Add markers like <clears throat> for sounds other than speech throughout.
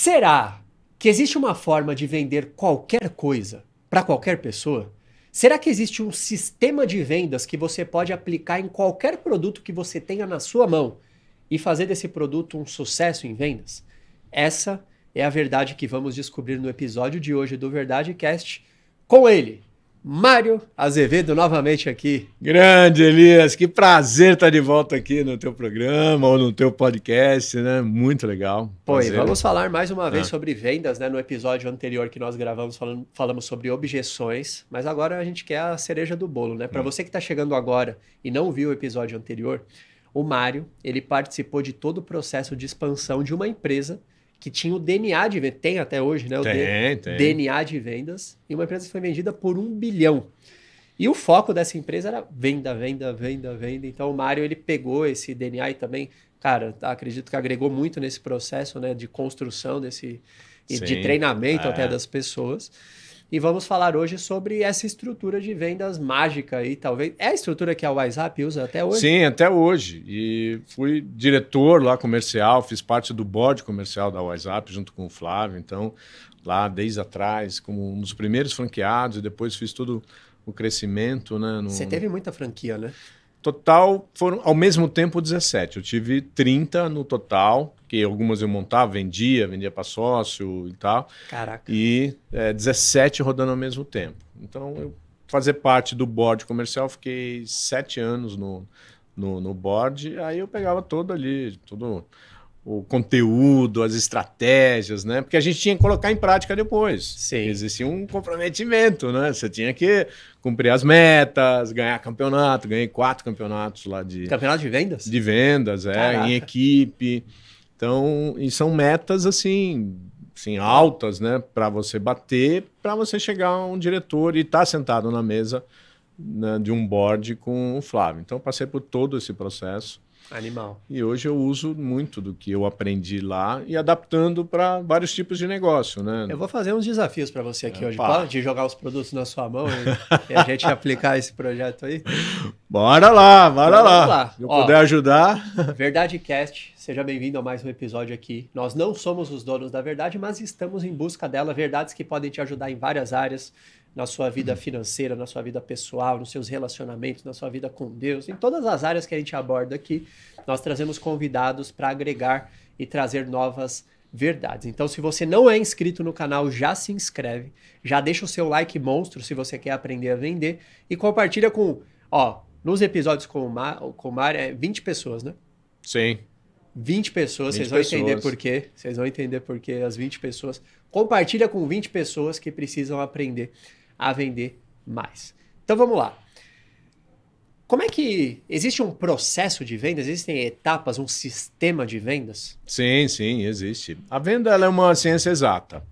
Será que existe uma forma de vender qualquer coisa para qualquer pessoa? Será que existe um sistema de vendas que você pode aplicar em qualquer produto que você tenha na sua mão e fazer desse produto um sucesso em vendas? Essa é a verdade que vamos descobrir no episódio de hoje do Verdade Cast com ele, Mário Azevedo novamente aqui. Grande Elias, que prazer estar de volta aqui no teu programa ou no teu podcast, né? Muito legal. E vamos falar mais uma vez ah. sobre vendas, né? No episódio anterior que nós gravamos, falando, falamos sobre objeções, mas agora a gente quer a cereja do bolo, né? Para hum. você que está chegando agora e não viu o episódio anterior, o Mário, ele participou de todo o processo de expansão de uma empresa que tinha o DNA de vendas, tem até hoje, né? O tem, tem. DNA de vendas, e uma empresa que foi vendida por um bilhão. E o foco dessa empresa era venda, venda, venda, venda. Então o Mário ele pegou esse DNA e também, cara, acredito que agregou muito nesse processo né, de construção desse Sim, de treinamento é. até das pessoas. E vamos falar hoje sobre essa estrutura de vendas mágica aí, talvez. É a estrutura que a WhatsApp usa até hoje? Sim, até hoje. E fui diretor lá comercial, fiz parte do board comercial da WhatsApp junto com o Flávio. Então, lá desde atrás, como um dos primeiros franqueados, e depois fiz todo o crescimento. Né, no... Você teve muita franquia, né? Total foram ao mesmo tempo 17. Eu tive 30 no total, que algumas eu montava, vendia, vendia para sócio e tal. Caraca. E é, 17 rodando ao mesmo tempo. Então, eu fazer parte do board comercial, fiquei sete anos no, no, no board, aí eu pegava todo ali, tudo o conteúdo, as estratégias, né? Porque a gente tinha que colocar em prática depois. Sim. Existia um comprometimento, né? Você tinha que cumprir as metas, ganhar campeonato. Ganhei quatro campeonatos lá de. Campeonato de vendas? De vendas, é, Caraca. em equipe. Então, e são metas assim, assim altas, né? Para você bater, para você chegar a um diretor e estar tá sentado na mesa né, de um board com o Flávio. Então, passei por todo esse processo. Animal. E hoje eu uso muito do que eu aprendi lá e adaptando para vários tipos de negócio, né? Eu vou fazer uns desafios para você aqui é, hoje. Pá. Pode jogar os produtos na sua mão e, e, a gente <laughs> aplicar esse projeto aí? Bora lá, bora então, lá. lá. Se eu Ó, puder ajudar. Verdade Cast, seja bem-vindo a mais um episódio aqui. Nós não somos os donos da verdade, mas estamos em busca dela. Verdades que podem te ajudar em várias áreas na sua vida financeira, na sua vida pessoal, nos seus relacionamentos, na sua vida com Deus, em todas as áreas que a gente aborda aqui, nós trazemos convidados para agregar e trazer novas verdades. Então, se você não é inscrito no canal, já se inscreve, já deixa o seu like monstro se você quer aprender a vender e compartilha com, ó, nos episódios com o Mar, com o Mar é 20 pessoas, né? Sim. 20 pessoas, 20 vocês vão pessoas. entender por quê. Vocês vão entender por quê as 20 pessoas. Compartilha com 20 pessoas que precisam aprender a vender mais. Então vamos lá. Como é que existe um processo de vendas? Existem etapas, um sistema de vendas? Sim, sim, existe. A venda é uma ciência exata.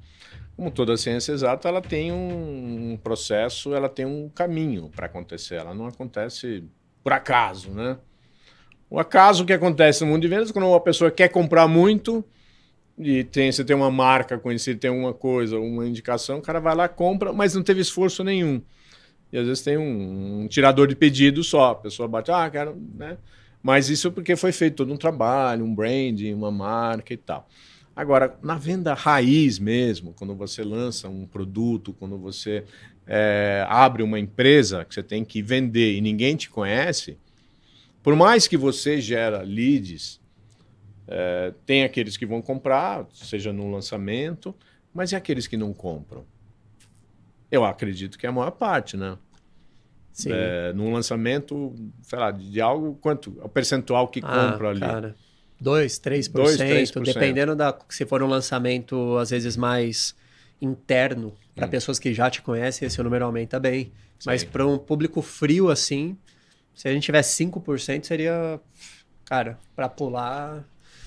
Como toda ciência exata, ela tem um processo, ela tem um caminho para acontecer. Ela não acontece por acaso, né? O acaso que acontece no mundo de vendas, quando uma pessoa quer comprar muito, e tem, você tem uma marca conhecida, tem alguma coisa, uma indicação, o cara vai lá, compra, mas não teve esforço nenhum. E às vezes tem um, um tirador de pedido só, a pessoa bate, ah, quero, né? Mas isso porque foi feito todo um trabalho, um branding, uma marca e tal. Agora, na venda raiz mesmo, quando você lança um produto, quando você é, abre uma empresa que você tem que vender e ninguém te conhece, por mais que você gera leads, é, tem aqueles que vão comprar, seja no lançamento, mas e aqueles que não compram? Eu acredito que é a maior parte, né? Sim. É, num lançamento, sei lá, de algo, quanto? O percentual que ah, compra ali. Cara, 2, 3%, 2, 3%. Dependendo da. Se for um lançamento, às vezes, mais interno, para hum. pessoas que já te conhecem, esse número aumenta bem. Sim. Mas para um público frio assim, se a gente tivesse 5%, seria. Cara, para pular.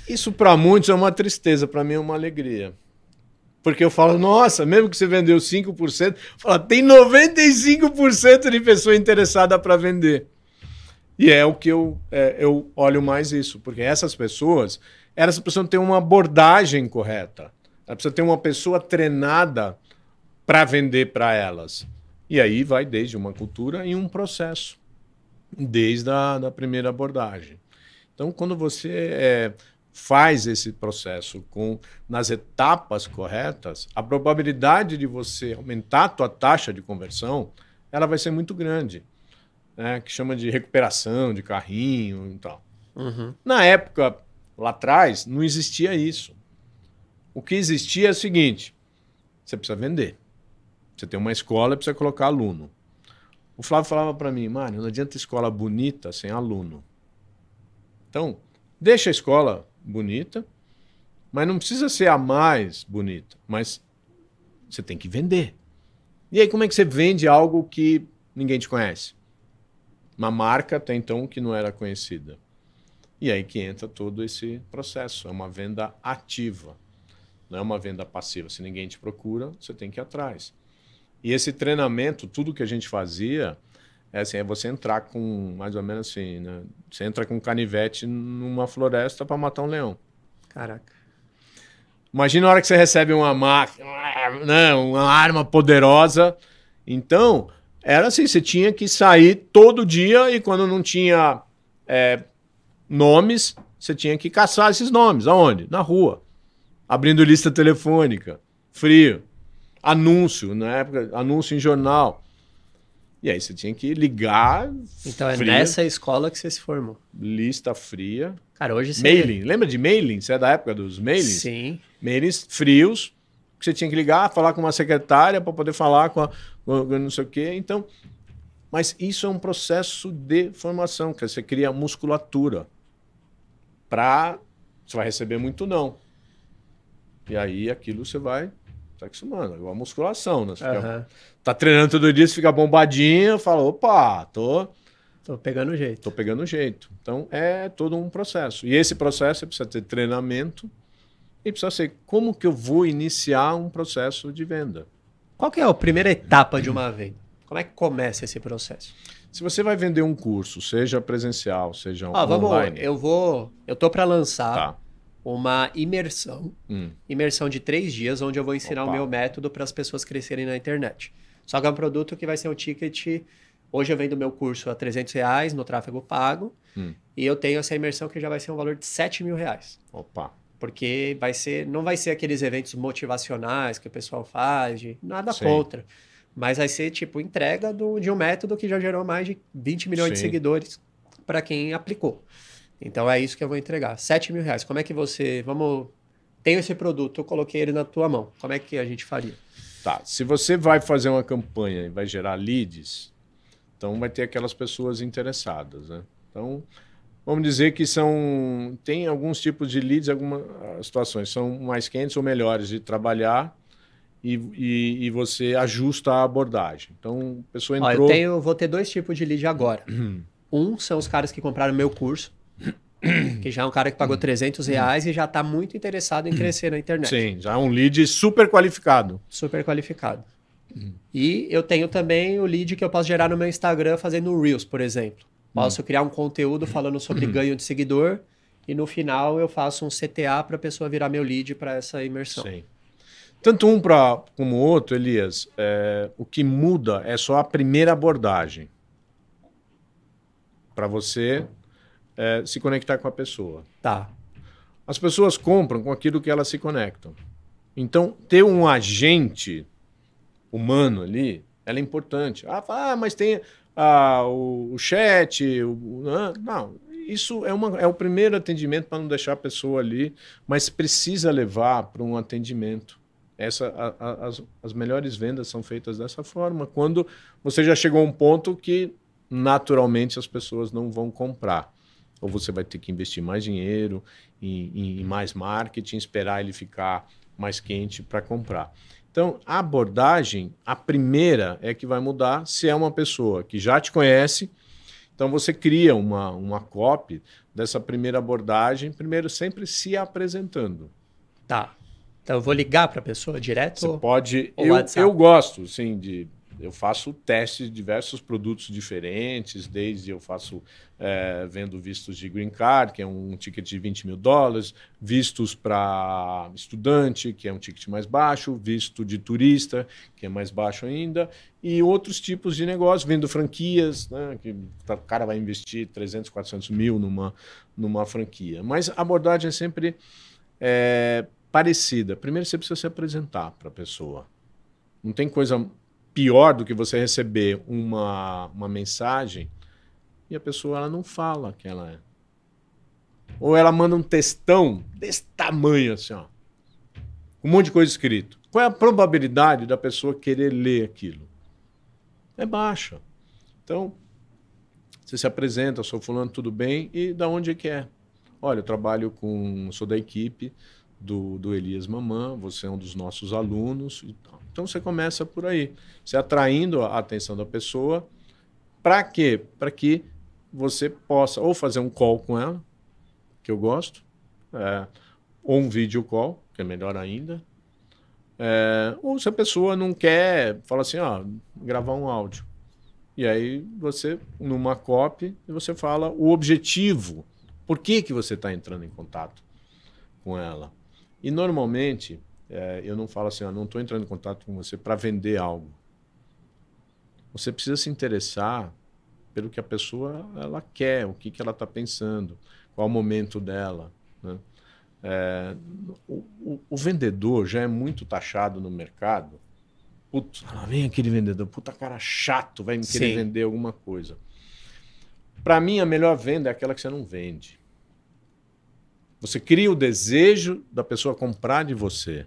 Isso para muitos é uma tristeza, para mim é uma alegria. Porque eu falo, nossa, mesmo que você vendeu 5%, fala, tem 95% de pessoa interessada para vender. E é o que eu, é, eu olho mais isso, porque essas pessoas, elas precisam ter uma abordagem correta. Ela precisa ter uma pessoa treinada para vender para elas. E aí vai desde uma cultura e um processo, desde a da primeira abordagem. Então, quando você é, faz esse processo com nas etapas corretas, a probabilidade de você aumentar a tua taxa de conversão, ela vai ser muito grande, né? Que chama de recuperação de carrinho e tal. Uhum. Na época lá atrás não existia isso. O que existia é o seguinte: você precisa vender. Você tem uma escola, precisa colocar aluno. O Flávio falava para mim, Mário, não adianta escola bonita sem aluno. Então, deixa a escola bonita, mas não precisa ser a mais bonita, mas você tem que vender. E aí, como é que você vende algo que ninguém te conhece? Uma marca até então que não era conhecida. E aí que entra todo esse processo. É uma venda ativa, não é uma venda passiva. Se ninguém te procura, você tem que ir atrás. E esse treinamento, tudo que a gente fazia, é assim, é você entrar com, mais ou menos assim, né? Você entra com um canivete numa floresta para matar um leão. Caraca. Imagina a hora que você recebe uma máquina, né, uma arma poderosa. Então, era assim, você tinha que sair todo dia e quando não tinha é, nomes, você tinha que caçar esses nomes. Aonde? Na rua. Abrindo lista telefônica. Frio. Anúncio, na época, anúncio em jornal. E aí você tinha que ligar. Então é fria, nessa escola que você se formou. Lista fria. Cara, hoje você. Mailing. Lembra de mailing? Você é da época dos mailings? Sim. Mailings frios, que você tinha que ligar, falar com uma secretária para poder falar com, a, com não sei o quê. Então. Mas isso é um processo de formação, que você cria musculatura. Para. Você vai receber muito não. E aí aquilo você vai tá. É igual a musculação, né? Você uhum. fica, tá treinando todo dia, você fica bombadinho, fala, opa, tô. Tô pegando jeito. Tô pegando jeito. Então é todo um processo. E esse processo precisa ter treinamento e precisa ser como que eu vou iniciar um processo de venda. Qual que é a primeira etapa de uma venda? Como é que começa esse processo? Se você vai vender um curso, seja presencial, seja ah, online. Vamos, eu vou, eu tô para lançar tá uma imersão, hum. imersão de três dias, onde eu vou ensinar Opa. o meu método para as pessoas crescerem na internet. Só que é um produto que vai ser um ticket. Hoje eu vendo meu curso a 300 reais no tráfego pago hum. e eu tenho essa imersão que já vai ser um valor de 7 mil reais. Opa! Porque vai ser, não vai ser aqueles eventos motivacionais que o pessoal faz, de nada Sim. contra. Mas vai ser tipo entrega do, de um método que já gerou mais de 20 milhões Sim. de seguidores para quem aplicou. Então é isso que eu vou entregar. 7 mil reais. Como é que você. Vamos. Tenho esse produto, eu coloquei ele na tua mão. Como é que a gente faria? Tá. Se você vai fazer uma campanha e vai gerar leads, então vai ter aquelas pessoas interessadas, né? Então, vamos dizer que são. Tem alguns tipos de leads, algumas situações são mais quentes ou melhores de trabalhar. E, e, e você ajusta a abordagem. Então, a pessoa entrou. Ó, eu tenho, vou ter dois tipos de lead agora. um são os caras que compraram meu curso <clears throat> que já é um cara que pagou 300 reais e já está muito interessado em crescer na internet. Sim, já é um lead super qualificado. Super qualificado. E eu tenho também o lead que eu posso gerar no meu Instagram fazendo Reels, por exemplo. Posso criar um conteúdo falando sobre ganho de seguidor e no final eu faço um CTA para a pessoa virar meu lead para essa imersão. Sim. Tanto um pra, como o outro, Elias, é, o que muda é só a primeira abordagem. Para você é, se conectar com a pessoa. Tá. As pessoas compram com aquilo que elas se conectam. Então, ter um agente humano ali, ela é importante. Ah, ah mas tem ah, o, o chat, o, ah, não, isso é, uma, é o primeiro atendimento para não deixar a pessoa ali, mas precisa levar para um atendimento. Essa, a, a, as, as melhores vendas são feitas dessa forma, quando você já chegou a um ponto que naturalmente as pessoas não vão comprar ou você vai ter que investir mais dinheiro em, em mais marketing, esperar ele ficar mais quente para comprar. Então, a abordagem, a primeira é que vai mudar se é uma pessoa que já te conhece. Então, você cria uma, uma copy dessa primeira abordagem, primeiro sempre se apresentando. Tá. Então, eu vou ligar para a pessoa direto? Você ou, pode. Ou eu, eu gosto, sim, de eu faço testes de diversos produtos diferentes, desde eu faço é, vendo vistos de green card, que é um ticket de 20 mil dólares, vistos para estudante, que é um ticket mais baixo, visto de turista, que é mais baixo ainda, e outros tipos de negócio, vendo franquias, né, que o cara vai investir 300, 400 mil numa, numa franquia. Mas a abordagem é sempre é, parecida. Primeiro você precisa se apresentar para a pessoa. Não tem coisa pior do que você receber uma, uma mensagem e a pessoa ela não fala que ela é. Ou ela manda um textão desse tamanho assim, ó. Um monte de coisa escrito. Qual é a probabilidade da pessoa querer ler aquilo? É baixa. Então, você se apresenta, sou fulano, tudo bem, e da onde é que é? Olha, eu trabalho com, sou da equipe do, do Elias Mamã, você é um dos nossos alunos. Então você começa por aí, você atraindo a atenção da pessoa. Para quê? Para que você possa ou fazer um call com ela, que eu gosto, é, ou um vídeo call, que é melhor ainda. É, ou se a pessoa não quer, fala assim, ó, gravar um áudio. E aí você, numa copy, você fala o objetivo, por que, que você está entrando em contato com ela. E normalmente, é, eu não falo assim, ah, não estou entrando em contato com você para vender algo. Você precisa se interessar pelo que a pessoa ela quer, o que, que ela está pensando, qual o momento dela. Né? É, o, o, o, vendedor já é muito taxado no mercado. Putz, vem aquele vendedor, puta cara chato, vai me querer Sim. vender alguma coisa. Para mim, a melhor venda é aquela que você não vende. Você cria o desejo da pessoa comprar de você.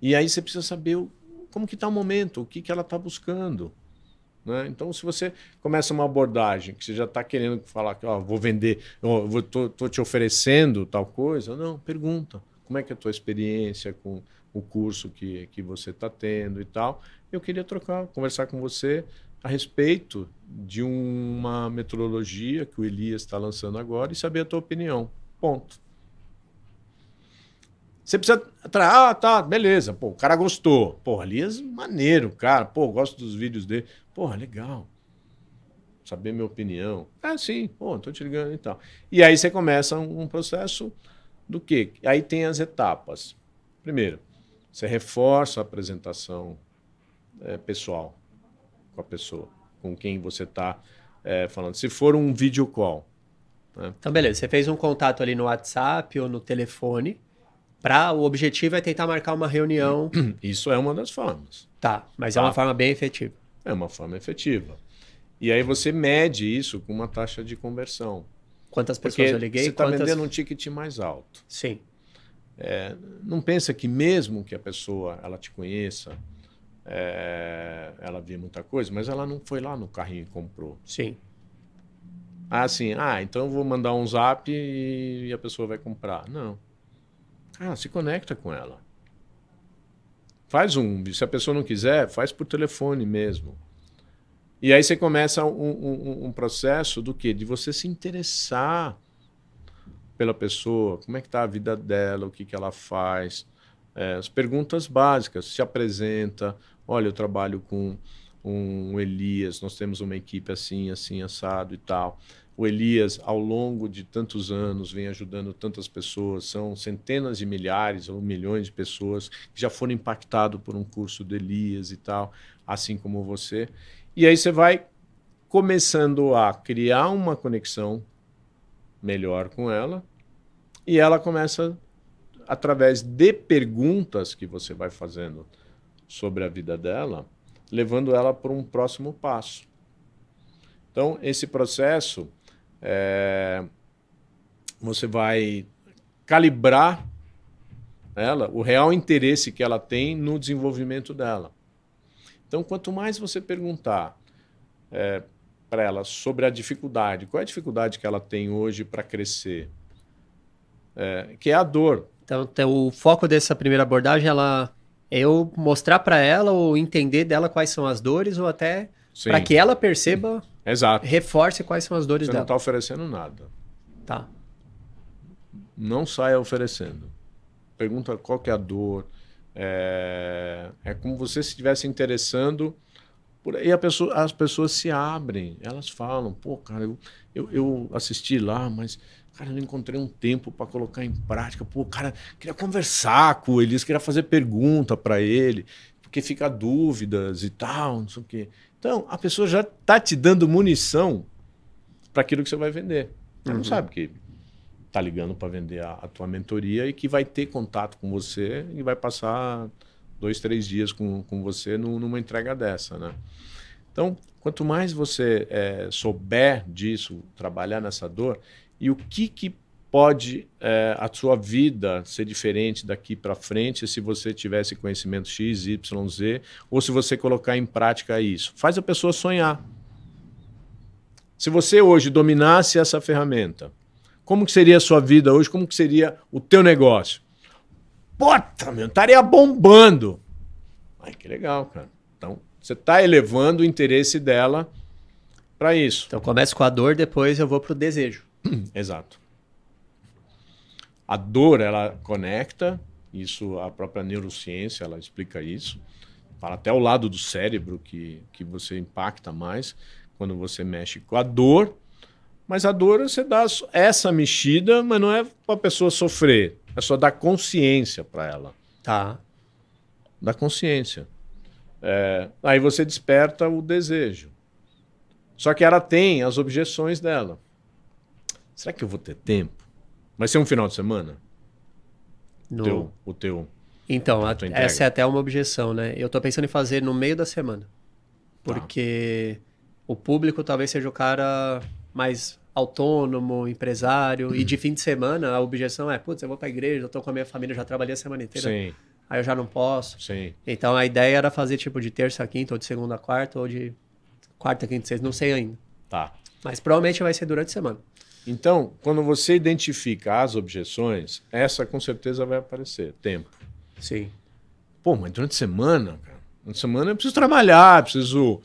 E aí você precisa saber como que está o momento, o que, que ela está buscando. Né? Então, se você começa uma abordagem que você já está querendo falar que oh, vou vender, estou te oferecendo tal coisa, não, pergunta. Como é que é a tua experiência com o curso que, que você está tendo e tal? Eu queria trocar, conversar com você a respeito de uma metodologia que o Elias está lançando agora e saber a tua opinião. Ponto. Você precisa. Ah, tá, beleza. Pô, o cara gostou. Pô, Elias, maneiro, cara. Pô, gosto dos vídeos dele. Porra, legal. Saber minha opinião. Ah, sim. Pô, tô te ligando e tal. E aí você começa um, processo do quê? Aí tem as etapas. Primeiro, você reforça a apresentação é, pessoal com a pessoa, com quem você está é, falando. Se for um video call, né? Então, beleza. Você fez um contato ali no WhatsApp ou no telefone. Pra, o objetivo é tentar marcar uma reunião. <clears throat> Isso é uma das formas. Tá, mas tá. é uma tá. forma bem efetiva. É uma forma efetiva. E aí você mede isso com uma taxa de conversão. Quantas pessoas Porque eu liguei? Você está quantas... vendendo um ticket mais alto. Sim. É, não pensa que mesmo que a pessoa ela te conheça, é, ela vê muita coisa, mas ela não foi lá no carrinho e comprou. Sim. Ah, sim. Ah, então eu vou mandar um zap e a pessoa vai comprar. Não. Ah, se conecta com ela. Faz um. Se a pessoa não quiser, faz por telefone mesmo. E aí você começa um, um, um processo do quê? De você se interessar pela pessoa, como é que está a vida dela, o que, que ela faz. É, as perguntas básicas, se apresenta, olha, eu trabalho com um Elias, nós temos uma equipe assim, assim, assado e tal. O Elias, ao longo de tantos anos, vem ajudando tantas pessoas, são centenas de milhares ou milhões de pessoas que já foram impactados por um curso do Elias e tal, assim como você. E aí você vai começando a criar uma conexão melhor com ela e ela começa através de perguntas que você vai fazendo sobre a vida dela levando ela para um próximo passo. Então, esse processo, é, você vai calibrar ela, o real interesse que ela tem no desenvolvimento dela. Então, quanto mais você perguntar é, para ela sobre a dificuldade, qual é a dificuldade que ela tem hoje para crescer, é, que é a dor. Então, o foco dessa primeira abordagem, ela eu mostrar para ela ou entender dela quais são as dores ou até para que ela perceba, Exato. reforce quais são as dores Você dela. Você não está oferecendo nada. Tá. Não saia oferecendo. Pergunta qual que é a dor. É, é como você se estivesse interessando Por aí a pessoa, as pessoas se abrem, elas falam, pô, cara, eu, eu, eu assisti lá, mas, cara, eu não encontrei um tempo para colocar em prática. Pô, cara, queria conversar com eles, queria fazer pergunta para ele, porque fica dúvidas e tal, não sei o quê. Então, a pessoa já tá te dando munição para aquilo que você vai vender. Ela uhum. não sabe que tá ligando para vender a, a, tua mentoria e que vai ter contato com você e vai passar dois, três dias com, com você numa entrega dessa, né? Então, quanto mais você é, souber disso, trabalhar nessa dor, e o que, que pode é, a sua vida ser diferente daqui para frente se você tivesse conhecimento X, Y, Z, ou se você colocar em prática isso. Faz a pessoa sonhar. Se você hoje dominasse essa ferramenta, como que seria a sua vida hoje? Como que seria o teu negócio? Puta, meu, estaria bombando. Ai, que legal, cara. Então, você está elevando o interesse dela para isso. Então, começo com a dor, depois eu vou para o desejo. <clears throat> Exato. A dor, ela conecta, isso a própria neurociência, ela explica isso. Fala até o lado do cérebro que, que você impacta mais quando você mexe com a dor. Mas a dor você dá essa mexida, mas não é para a pessoa sofrer. É só dar consciência para ela. Tá. Dá consciência. É, aí você desperta o desejo. Só que ela tem as objeções dela. Será que eu vou ter tempo? Vai ser um final de semana? No... Teu, o teu. Então, a, essa é até uma objeção, né? Eu tô pensando em fazer no meio da semana. Tá. Porque o público talvez seja o cara mais autônomo, empresário, e de fim de semana a objeção é, putz, eu vou pra igreja, eu tô com a minha família, já trabalhei a semana inteira. Sim. Aí eu já não posso. Sim. Então a ideia era fazer tipo de terça a quinta, ou de segunda a quarta, ou de quarta, quinta, sexta, não sei ainda. Tá. Mas provavelmente vai ser durante a semana. Então, quando você identifica as objeções, essa com certeza vai aparecer. Tempo. Sim. Pô, mas durante a semana, cara, durante a semana eu preciso trabalhar, preciso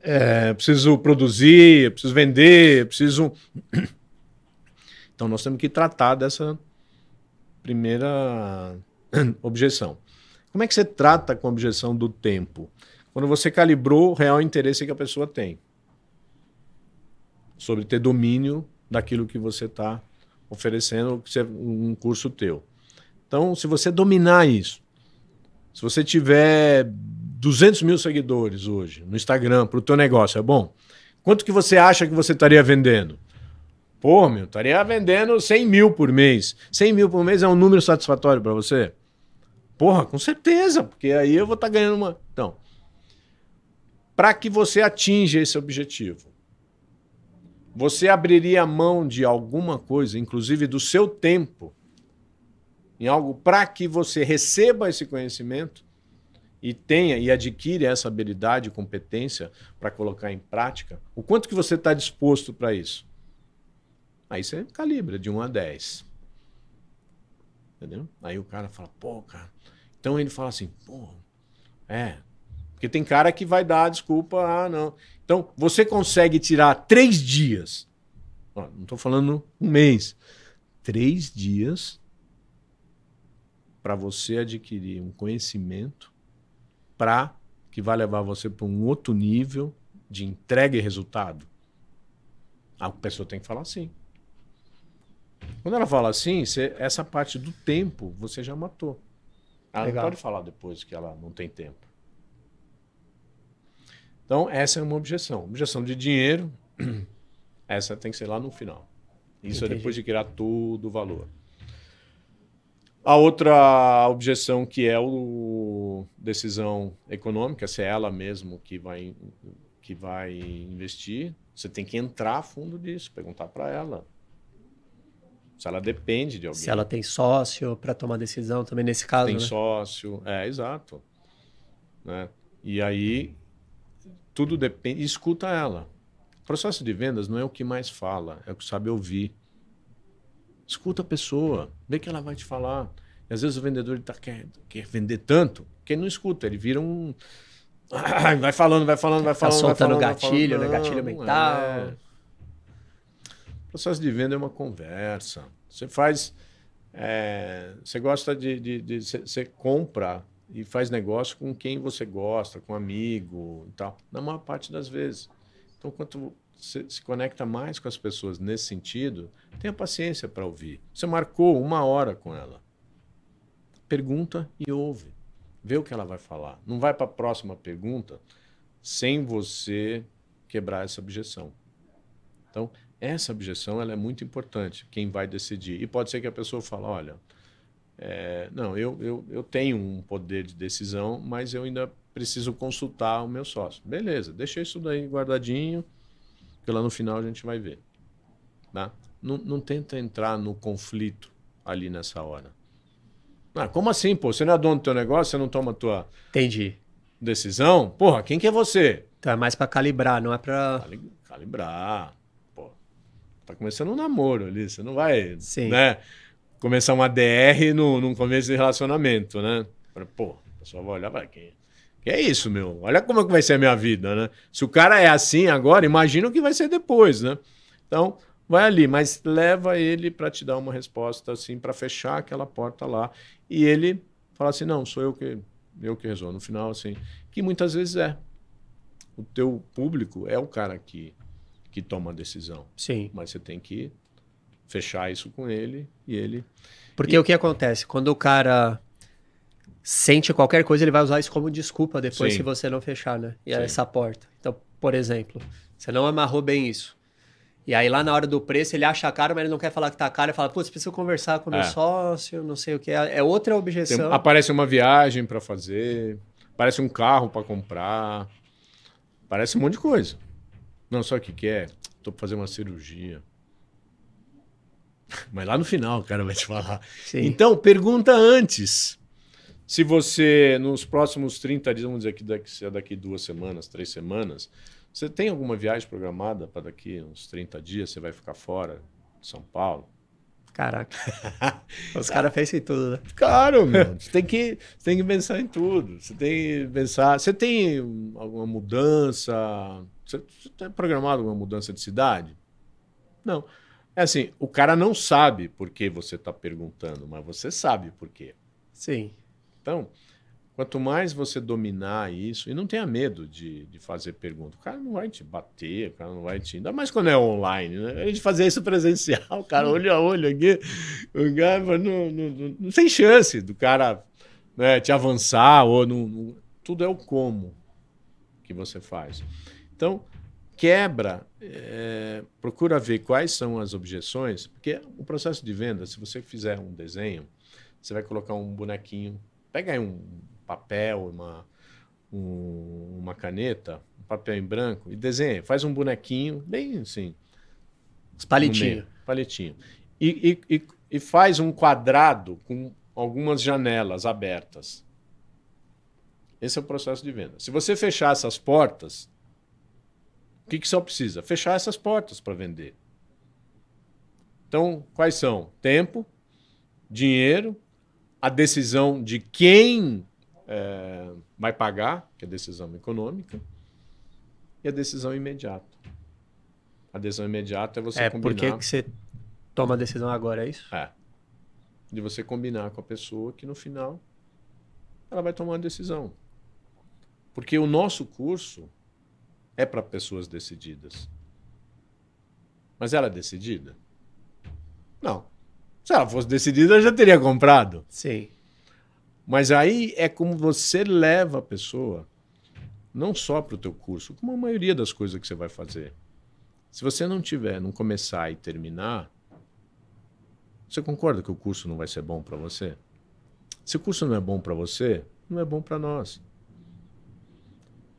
é, preciso produzir, preciso vender, preciso. <coughs> Então nós temos que tratar dessa primeira <coughs> objeção. Como é que você trata com a objeção do tempo? Quando você calibrou o real interesse que a pessoa tem sobre ter domínio daquilo que você está oferecendo, um curso teu. Então, se você dominar isso, se você tiver 200 mil seguidores hoje no Instagram para o teu negócio, é bom? Quanto que você acha que você estaria vendendo? Pô, meu, estaria vendendo 100 mil por mês. 100 mil por mês é um número satisfatório para você? Porra, com certeza, porque aí eu vou estar tá ganhando uma. Então, para que você atinja esse objetivo, você abriria mão de alguma coisa, inclusive do seu tempo, em algo para que você receba esse conhecimento e tenha e adquire essa habilidade competência para colocar em prática, o quanto que você está disposto para isso? Aí você calibra de 1 a 10. Entendeu? Aí o cara fala, pô, cara. Então ele fala assim, pô, é. Porque tem cara que vai dar desculpa, ah, não. Então você consegue tirar três dias. Ó, não estou falando um mês. Três dias para você adquirir um conhecimento para que vai levar você para um outro nível de entrega e resultado? A pessoa tem que falar sim. Quando ela fala assim, você, essa parte do tempo você já matou. Ela Legal. não pode falar depois que ela não tem tempo. Então, essa é uma objeção. Objeção de dinheiro, <clears throat> essa tem que ser lá no final. Isso Entendi. é depois de criar todo o valor. A outra objeção que é o decisão econômica, se é ela mesmo que vai, que vai investir, você tem que entrar a fundo disso, perguntar para ela. Se ela depende de alguém. Se ela tem sócio para tomar decisão também nesse caso. Tem né? sócio, é exato. Né? E aí tudo depende. Escuta ela. O processo de vendas não é o que mais fala, é o que sabe ouvir. Escuta a pessoa, vê que ela vai te falar. E às vezes o vendedor tá, quer, quer vender tanto que ele não escuta, ele vira um. <coughs> Vai falando, vai falando, vai falando. Tá soltando vai falando, gatilho, vai falando. né? Gatilho mental. É. O processo de venda é uma conversa. Você faz. É, você gosta de. de, de você, você compra e faz negócio com quem você gosta, com amigo e tal, na maior parte das vezes. Então, quanto você se conecta mais com as pessoas nesse sentido, tenha paciência para ouvir. Você marcou uma hora com ela. Pergunta e ouve. Vê o que ela vai falar. Não vai para a próxima pergunta sem você quebrar essa objeção. Então, essa objeção ela é muito importante, quem vai decidir. E pode ser que a pessoa fale, olha, é, não, eu, eu, eu tenho um poder de decisão, mas eu ainda preciso consultar o meu sócio. Beleza, deixa isso daí guardadinho, que lá no final a gente vai ver. Tá? Não, não tenta entrar no conflito ali nessa hora. Ah, como assim, pô? Você não é dono do teu negócio, você não toma a tua Entendi. decisão? Porra, quem que é você? Então é mais para calibrar, não é para Cali- Calibrar. Pô, tá começando um namoro ali, você não vai, Sim. né? Começar uma DR no, num começo de relacionamento, né? Pô, a pessoa vai olhar, vai, que, que é isso, meu? Olha como é que vai ser a minha vida, né? Se o cara é assim agora, imagina o que vai ser depois, né? Então, vai ali, mas leva ele para te dar uma resposta assim, para fechar aquela porta lá. E ele fala assim: não, sou eu que, eu que resolvo. No final, assim, que muitas vezes é. O teu público é o cara que, que toma a decisão. Sim. Mas você tem que fechar isso com ele e ele. Porque o que acontece? Quando o cara sente qualquer coisa, ele vai usar isso como desculpa depois Sim. se você não fechar, né? E Sim. essa porta. Então, por exemplo, você não amarrou bem isso. E aí lá na hora do preço ele acha caro, mas ele não quer falar que tá caro. Ele fala, putz, preciso conversar com o meu É. sócio, não sei o que. É outra Tem- objeção. aparece uma viagem para fazer, aparece um carro para comprar, parece um monte de coisa. Não, só o que que é? Tô pra fazer uma cirurgia. Mas lá no final o cara vai te falar. Sim. Então, pergunta antes. Se você, nos próximos 30 dias, vamos dizer que daqui, se é daqui duas semanas, três semanas, você tem alguma viagem programada para daqui uns 30 dias? Você vai ficar fora de São Paulo? Caraca. <laughs> Os caras pensam em tudo, né? Claro, meu. <laughs> Você tem que, você tem que pensar em tudo. Você tem que pensar. Você tem um, alguma mudança? Você, você tem programado alguma mudança de cidade? Não. É assim, o cara não sabe por que você está perguntando, mas você sabe por quê. Sim. Então, quanto mais você dominar isso, e não tenha medo de, de fazer pergunta, o cara não vai te bater, o cara não vai te. Ainda mais quando é online, né? A gente fazer isso presencial, o cara olho a olho aqui, o cara não, não, não, não tem chance do cara né, te avançar, ou não, não- tudo é o como que você faz. Então, quebra, é, procura ver quais são as objeções, porque o processo de venda, se você fizer um desenho, você vai colocar um bonequinho, pega aí um papel, uma, um- uma caneta, um papel em branco e desenha, faz um bonequinho bem assim, palitinhos. meio, palitinho. E, e, e, e faz um quadrado com algumas janelas abertas. Esse é o processo de venda. Se você fechar essas portas, o que, que só precisa? Fechar essas portas para vender. Então, quais são? Tempo, dinheiro, a decisão de quem eh, vai pagar, que é a decisão econômica, e a decisão imediata. A decisão imediata é você É, combinar. por que que você toma a decisão agora, é isso? É. De você combinar com a pessoa que no final ela vai tomar uma decisão. Porque o nosso curso é para pessoas decididas. Mas ela é decidida? Não. Se ela fosse decidida, ela já teria comprado. Sim. Mas aí é como você leva a pessoa não só para o teu curso, como a maioria das coisas que você vai fazer. Se você não tiver, não começar e terminar, você concorda que o curso não vai ser bom para você? Se o curso não é bom para você, não é bom para nós.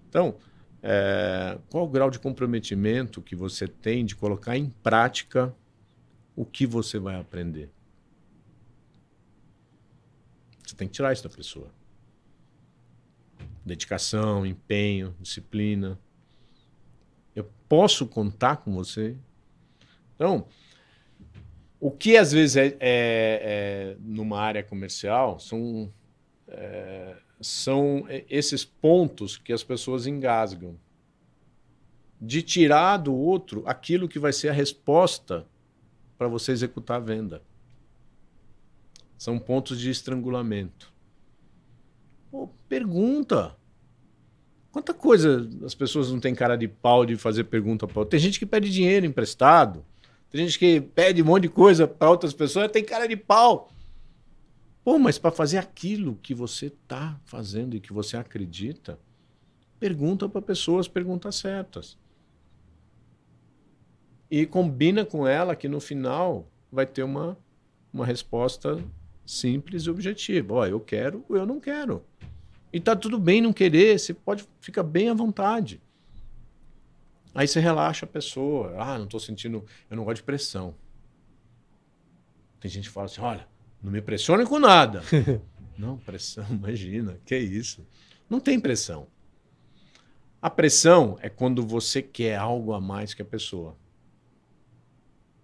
Então, é, qual o grau de comprometimento que você tem de colocar em prática o que você vai aprender? Você tem que tirar isso da pessoa. Dedicação, empenho, disciplina. Eu posso contar com você? Então, o que às vezes é, é- é numa área comercial são, é, são esses pontos que as pessoas engasgam. De tirar do outro aquilo que vai ser a resposta para você executar a venda. São pontos de estrangulamento. Pô, pergunta. Quanta coisa as pessoas não têm cara de pau de fazer pergunta para Tem gente que pede dinheiro emprestado. Tem gente que pede um monte de coisa para outras pessoas, tem cara de pau. Pô, mas para fazer aquilo que você está fazendo e que você acredita, pergunta para pessoas perguntas certas. E combina com ela que no final vai ter uma, uma resposta simples e objetiva. Ó, eu quero ou eu não quero. E tá tudo bem não querer, você pode ficar bem à vontade. Aí você relaxa a pessoa. Ah, não estou sentindo, eu não gosto de pressão. Tem gente que fala assim: olha, não me pressione com nada. <laughs> não, pressão, <laughs> imagina, que é isso? Não tem pressão. A pressão é quando você quer algo a mais que a pessoa.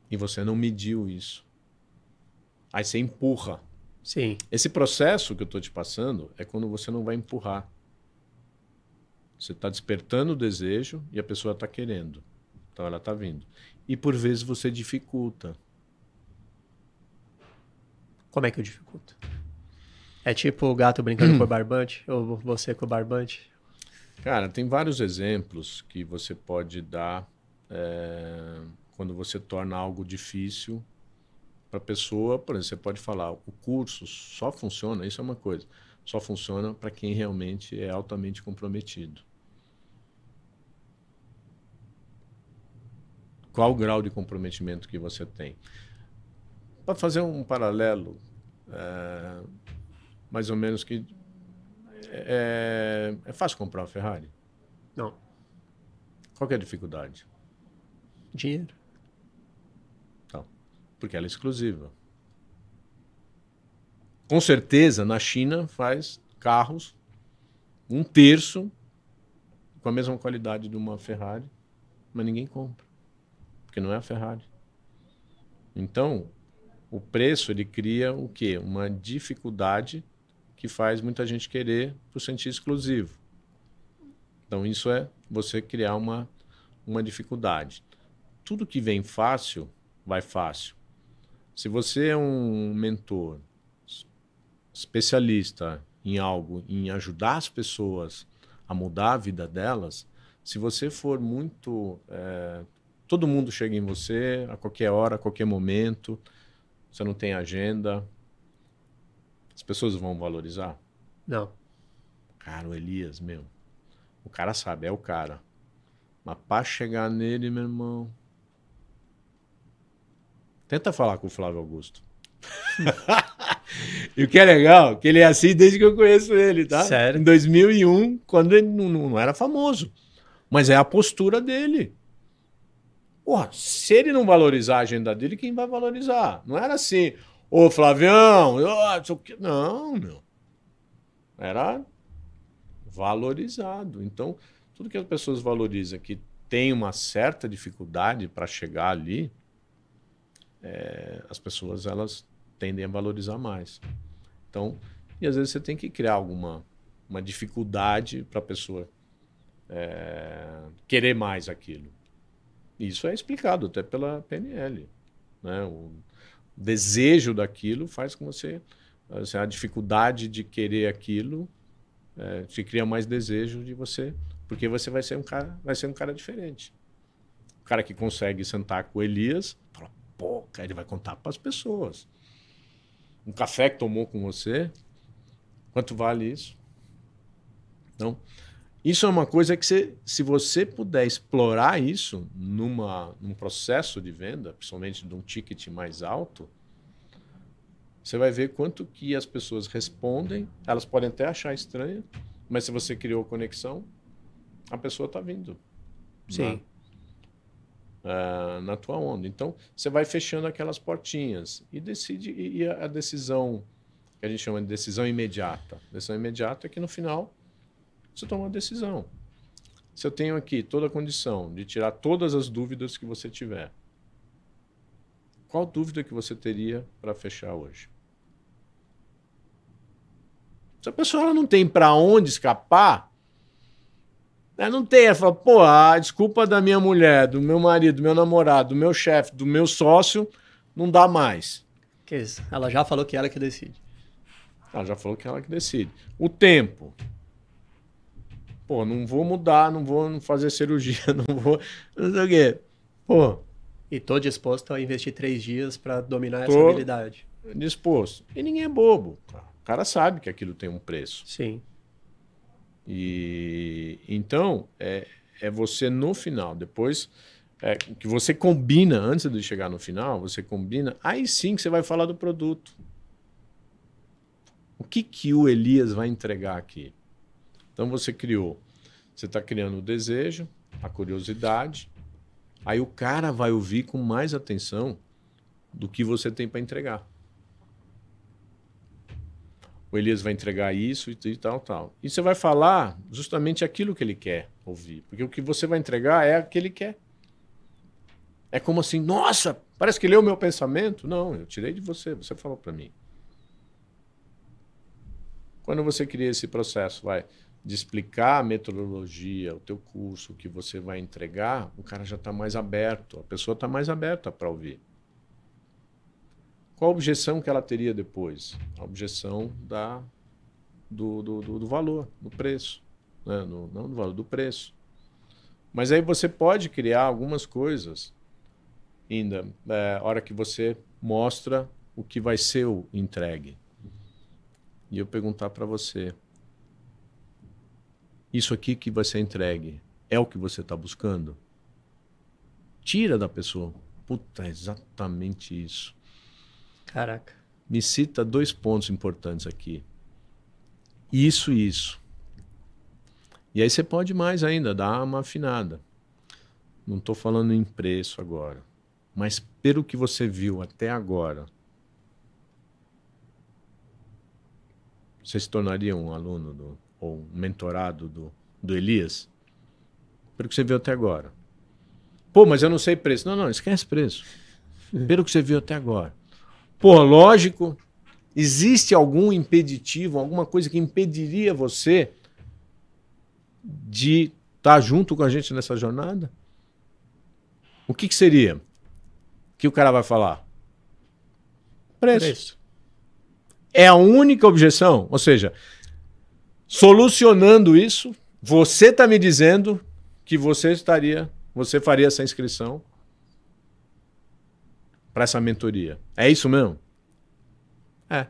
E você não mediu isso. Aí você empurra. Sim. Esse processo que eu estou te passando é quando você não vai empurrar. Você está despertando o desejo e a pessoa está querendo. Então ela está vindo. E por vezes você dificulta. Como é que eu dificulto? É tipo o gato brincando <clears throat> com o barbante? Ou você com o barbante? Cara, tem vários exemplos que você pode dar é, quando você torna algo difícil para a pessoa. Por exemplo, você pode falar: o curso só funciona, isso é uma coisa, só funciona para quem realmente é altamente comprometido. Qual o grau de comprometimento que você tem? Para fazer um paralelo, é, mais ou menos que é, é, fácil comprar uma Ferrari? Não. Qual é a dificuldade? Dinheiro. Então, porque ela é exclusiva. Com certeza, na China faz carros um terço com a mesma qualidade de uma Ferrari, mas ninguém compra porque não é a Ferrari. Então, o preço ele cria o quê? Uma dificuldade que faz muita gente querer por sentir exclusivo. Então, isso é você criar uma, uma dificuldade. Tudo que vem fácil, vai fácil. Se você é um mentor especialista em algo, em ajudar as pessoas a mudar a vida delas, se você for muito é, Todo mundo chega em você a qualquer hora, a qualquer momento. Você não tem agenda. As pessoas vão valorizar? Não. Cara, o Elias, meu. O cara sabe, é o cara. Mas para chegar nele, meu irmão. Tenta falar com o Flávio Augusto. <laughs> e o que é legal, que ele é assim desde que eu conheço ele, tá? Sério? Em 2001, quando ele não, não era famoso. Mas é a postura dele. Porra, se ele não valorizar a agenda dele, quem vai valorizar? Não era assim, ô Flavião, eu, não, meu. Era valorizado. Então, tudo que as pessoas valorizam que tem uma certa dificuldade para chegar ali, é, as pessoas elas tendem a valorizar mais. Então, e às vezes você tem que criar alguma uma dificuldade para a pessoa é, querer mais aquilo. Isso é explicado até pela PNL. Né? O desejo daquilo faz com você. Assim, a dificuldade de querer aquilo é, te cria mais desejo de você, porque você vai ser um cara, vai ser um cara diferente. O cara que consegue sentar com o Elias, fala, pô, cara, ele vai contar para as pessoas. Um café que tomou com você, quanto vale isso? Então, isso é uma coisa que, você, se você puder explorar isso numa, num processo de venda, principalmente de um ticket mais alto, você vai ver quanto que as pessoas respondem. Elas podem até achar estranho, mas se você criou conexão, a pessoa está vindo. Sim. Na, uh, na tua onda. Então, você vai fechando aquelas portinhas e decide. E a decisão, que a gente chama de decisão imediata. Decisão imediata é que no final você toma uma decisão. Se eu tenho aqui toda a condição de tirar todas as dúvidas que você tiver, qual dúvida que você teria para fechar hoje? Se a pessoa não tem para onde escapar, ela não tem, ela fala, pô, a desculpa da minha mulher, do meu marido, do meu namorado, do meu chefe, do meu sócio, não dá mais. Que isso? Ela já falou que ela que decide. Ela já falou que é ela que decide. O tempo. Pô, não vou mudar, não vou fazer cirurgia, <laughs> não vou. Não sei o quê. Pô. E tô disposto a investir três dias para dominar essa habilidade. Disposto. E ninguém é bobo. O cara sabe que aquilo tem um preço. Sim. E então é, é você no final, depois é, que você combina antes de chegar no final, você combina, aí sim que você vai falar do produto. O que que o Elias vai entregar aqui? Então você criou, você está criando o desejo, a curiosidade, aí o cara vai ouvir com mais atenção do que você tem para entregar o Elias vai entregar isso e, tal, tal. E você vai falar justamente aquilo que ele quer ouvir. Porque o que você vai entregar é o que ele quer. É como assim, nossa, parece que leu o meu pensamento. Não, eu tirei de você, você falou para mim. Quando você cria esse processo, vai de explicar a metodologia, o teu curso, o que você vai entregar, o cara já está mais aberto, a pessoa está mais aberta para ouvir. Qual a objeção que ela teria depois? A objeção da, do, do, do, do valor, do preço. Né? No, não do valor, do preço. Mas aí você pode criar algumas coisas ainda, é, hora que você mostra o que vai ser o entregue. E eu perguntar para você: isso aqui que vai ser entregue é o que você está buscando? Tira da pessoa. Puta, é exatamente isso. Caraca. Me cita dois pontos importantes aqui. Isso e isso. E aí você pode mais ainda, dar uma afinada. Não estou falando em preço agora. Mas pelo que você viu até agora, você se tornaria um aluno do, ou um mentorado do, do Elias? Pelo que você viu até agora. Pô, mas eu não sei preço. Não, não, esquece preço. <laughs> Pelo que você viu até agora. Pô, lógico, existe algum impeditivo, alguma coisa que impediria você de estar junto com a gente nessa jornada? O que, que seria? que o cara vai falar? Preço. Preço. É a única objeção. Ou seja, solucionando isso, você está me dizendo que você estaria, você faria essa inscrição para essa mentoria. É isso mesmo? É.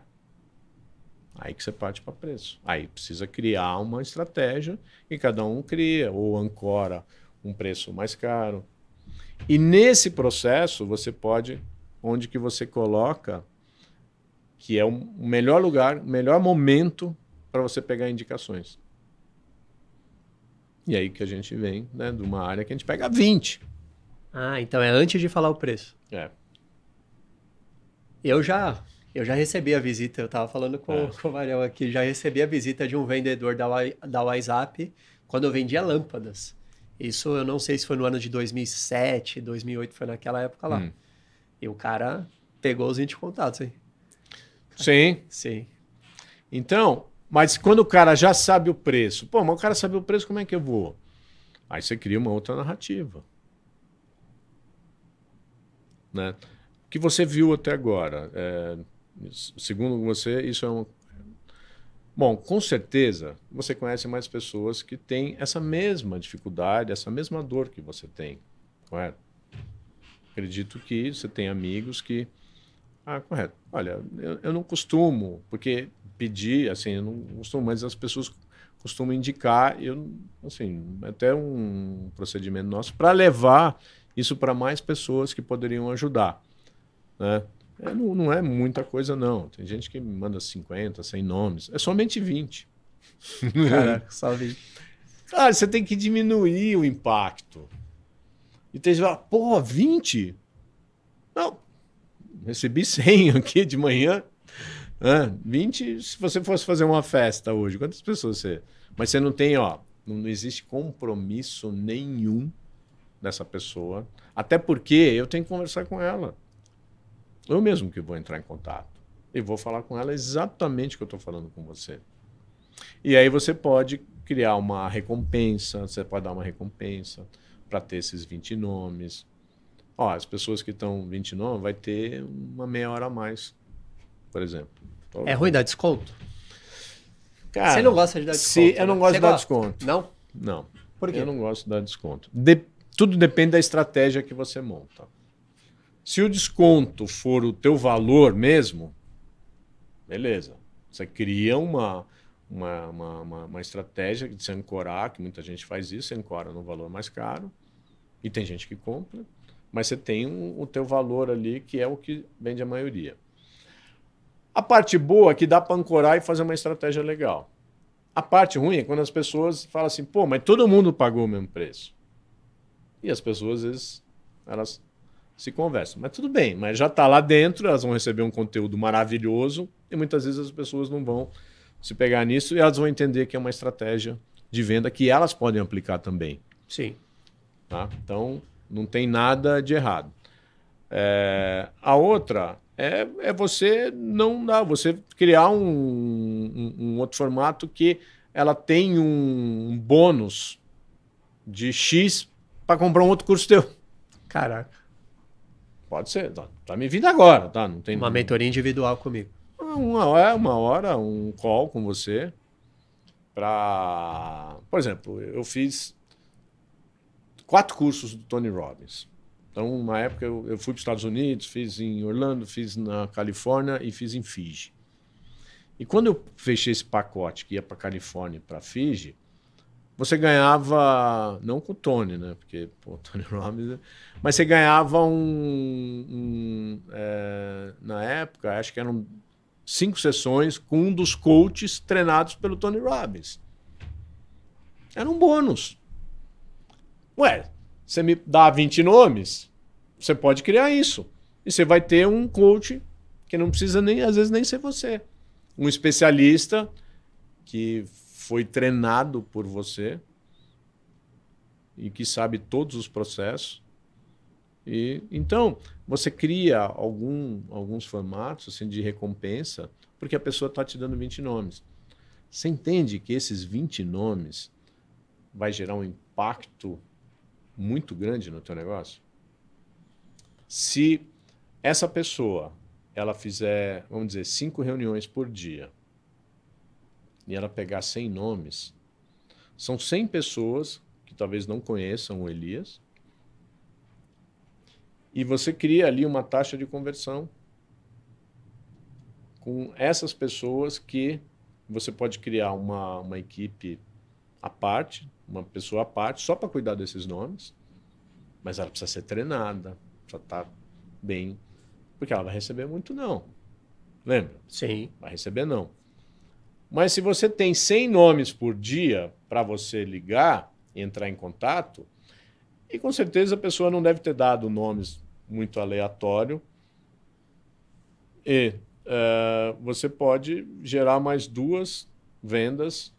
Aí que você parte para preço. Aí precisa criar uma estratégia e cada um cria ou ancora um preço mais caro. E nesse processo você pode, onde que você coloca que é o melhor lugar, o melhor momento para você pegar indicações. E aí que a gente vem né, de uma área que a gente pega 20. Ah, então é antes de falar o preço. É. Eu já eu já recebi a visita, eu estava falando com, é. <laughs> com o Marião aqui, já recebi a visita de um vendedor da, da WhatsApp quando eu vendia lâmpadas. Isso eu não sei se foi no ano de 2007, 2008, foi naquela época lá. Hum. E o cara pegou os 20 contatos, hein? Sim. Sim. Então, mas quando o cara já sabe o preço, pô, mas o cara sabe o preço, como é que eu vou? Aí você cria uma outra narrativa. Né? que você viu até agora? É, segundo você, isso é um. Bom, com certeza você conhece mais pessoas que têm essa mesma dificuldade, essa mesma dor que você tem, correto? Acredito que você tem amigos que. Ah, correto. Olha, eu, eu não costumo, porque pedir, assim, eu não costumo, mas as pessoas costumam indicar, eu, assim, até um procedimento nosso para levar isso para mais pessoas que poderiam ajudar. Né? É, não, não, é muita coisa, não. Tem gente que manda 50, 100 nomes. É somente 20. <laughs> Caraca, só 20. Cara, você tem que diminuir o impacto. E tem gente que fala, pô, 20? Não, recebi 100 aqui de manhã. É, 20, se você fosse fazer uma festa hoje, quantas pessoas você... Mas você não tem, ó, não, não existe compromisso nenhum dessa pessoa. Até porque eu tenho que conversar com ela. Eu mesmo que vou entrar em contato. E vou falar com ela exatamente o que eu estou falando com você. E aí você pode criar uma recompensa, você pode dar uma recompensa para ter esses 20 nomes. Ó, as pessoas que estão 20 nomes vai ter uma meia hora a mais, por exemplo. É ruim dar desconto? Cara, você não gosta de dar desconto? Se, eu não né? gosto de dar desconto. Não? Não. Por quê? Eu não gosto de dar desconto. De, tudo depende da estratégia que você monta. Se o desconto for o teu valor mesmo, beleza. Você cria uma, uma, uma, uma, uma estratégia de se ancorar, que muita gente faz isso, se ancora no valor mais caro, e tem gente que compra, mas você tem um, o teu valor ali, que é o que vende a maioria. A parte boa é que dá para ancorar e fazer uma estratégia legal. A parte ruim é quando as pessoas falam assim, pô, mas todo mundo pagou o mesmo preço. E as pessoas, às vezes, elas se conversam. Mas tudo bem, mas já está lá dentro, elas vão receber um conteúdo maravilhoso e muitas vezes as pessoas não vão se pegar nisso e elas vão entender que é uma estratégia de venda que elas podem aplicar também. Sim. Tá? Então, não tem nada de errado. É, a outra é, é você não dar, você criar um, um, um outro formato que ela tem um, um bônus de X para comprar um outro curso teu. <laughs> Caraca. Pode ser, tá, tá me vindo agora, tá? Não tem uma mentoria individual comigo. Uma hora, uma hora, um call com você para, por exemplo, eu fiz quatro cursos do Tony Robbins. Então, uma época eu, eu fui para os Estados Unidos, fiz em Orlando, fiz na Califórnia e fiz em Fiji. E quando eu fechei esse pacote que ia para Califórnia e para Fiji, você ganhava, não com o Tony, né? Porque pô, Tony <laughs> Robbins, mas você ganhava um, um é, na época, acho que eram cinco sessões com um dos coaches treinados pelo Tony Robbins. Era um bônus. Ué, você me dá 20 nomes, você pode criar isso. E você vai ter um coach que não precisa nem, às vezes, nem ser você. Um especialista que foi treinado por você e que sabe todos os processos. E então você cria algum, alguns formatos assim de recompensa porque a pessoa está te dando 20 nomes. Você entende que esses 20 nomes vai gerar um impacto muito grande no teu negócio? Se essa pessoa ela fizer, vamos dizer, cinco reuniões por dia e ela pegar 100 nomes, são 100 pessoas que talvez não conheçam o Elias e você cria ali uma taxa de conversão com essas pessoas que você pode criar uma, uma equipe à parte, uma pessoa à parte, só para cuidar desses nomes, mas ela precisa ser treinada, precisa estar tá bem, porque ela vai receber muito não. Lembra? Sim. Vai receber não. Mas se você tem 100 nomes por dia para você ligar entrar em contato, e com certeza a pessoa não deve ter dado nomes muito aleatório, e uh, você pode gerar mais duas vendas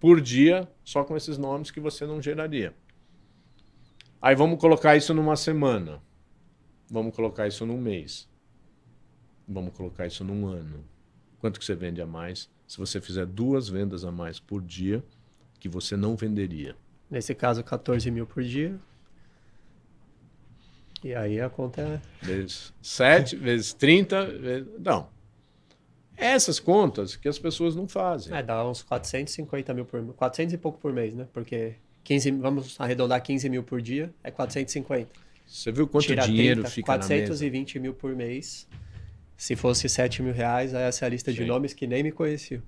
por dia só com esses nomes que você não geraria. Aí vamos colocar isso numa semana. Vamos colocar isso num mês. Vamos colocar isso num ano. Quanto que você vende a mais se você fizer duas vendas a mais por dia que você não venderia? Nesse caso, 14 mil por dia. E aí a conta é. Vezes 7, <laughs> vezes 30. Vezes... Não. Essas contas que as pessoas não fazem. É, dá uns 450 mil por 400 e pouco por mês, né? Porque 15, vamos arredondar 15 mil por dia, é 450. Você viu quanto Tira dinheiro 30, fica 420 na mesa? mil por mês. Se fosse 7 mil reais, essa é a lista Sim. de nomes que nem me conheciam.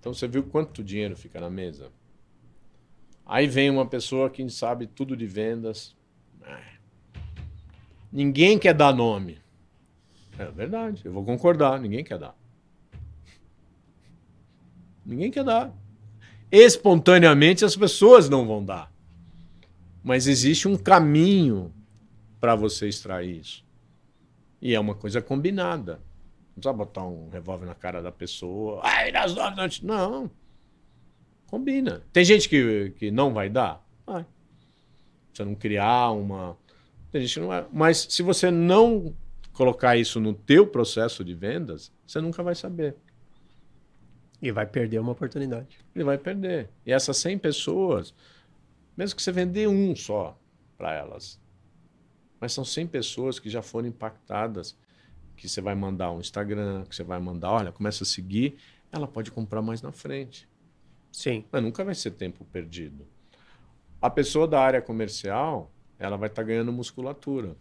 Então você viu quanto dinheiro fica na mesa? Aí vem uma pessoa que sabe tudo de vendas. Ninguém quer dar nome. É verdade, eu vou concordar, ninguém quer dar. Ninguém quer dar. Espontaneamente as pessoas não vão dar. Mas existe um caminho para você extrair isso. E é uma coisa combinada. Não precisa botar um revólver na cara da pessoa. Ai, das nove Não. Combina. Tem gente que, que não vai dar? Vai. Você não criar uma. Tem gente que não vai. Mas se você não colocar isso no teu processo de vendas, você nunca vai saber. E vai perder uma oportunidade. Ele vai perder. E essas 100 pessoas, mesmo que você vender um só para elas, mas são 100 pessoas que já foram impactadas, que você vai mandar um Instagram, que você vai mandar, olha, começa a seguir. ela pode comprar mais na frente. Sim. Mas nunca vai ser tempo perdido. A pessoa da área comercial, ela vai estar tá ganhando musculatura.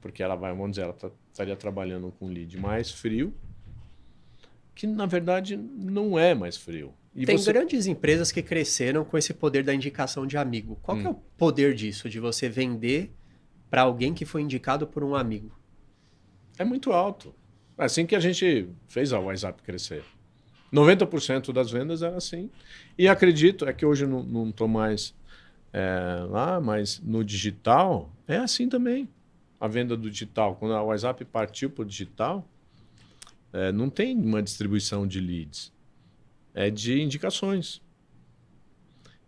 Porque ela vai, vamos dizer, ela tá, estaria trabalhando com lead mais frio, que na verdade não é mais frio. E Tem você... grandes empresas que cresceram com esse poder da indicação de amigo. Qual hum. é o poder disso, de você vender para alguém que foi indicado por um amigo? É muito alto. É assim que a gente fez a WhatsApp crescer. 90% das vendas era assim. E acredito, é que hoje não estou mais é, lá, mas no digital é assim também. A venda do digital, quando a WhatsApp partiu para o digital, é, não tem uma distribuição de leads, é de indicações.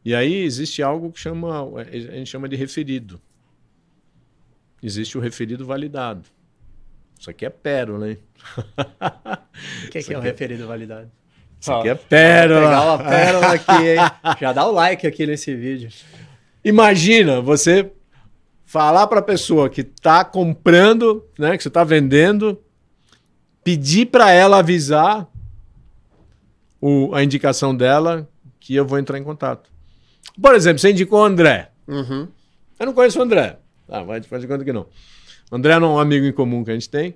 E aí existe algo que chama, a gente chama de referido. Existe o referido validado. Isso aqui é pérola, hein? O que, que, é o referido validado? Isso aqui é pérola. Pegar uma pérola aqui, hein? Já dá o like aqui nesse vídeo. Imagina você falar para a pessoa que está comprando, né, que você está vendendo, pedir para ela avisar o, a indicação dela que eu vou entrar em contato. Por exemplo, você indicou o André. Uhum. Eu não conheço o André. Ah, vai de conta que não. O André é um amigo em comum que a gente tem.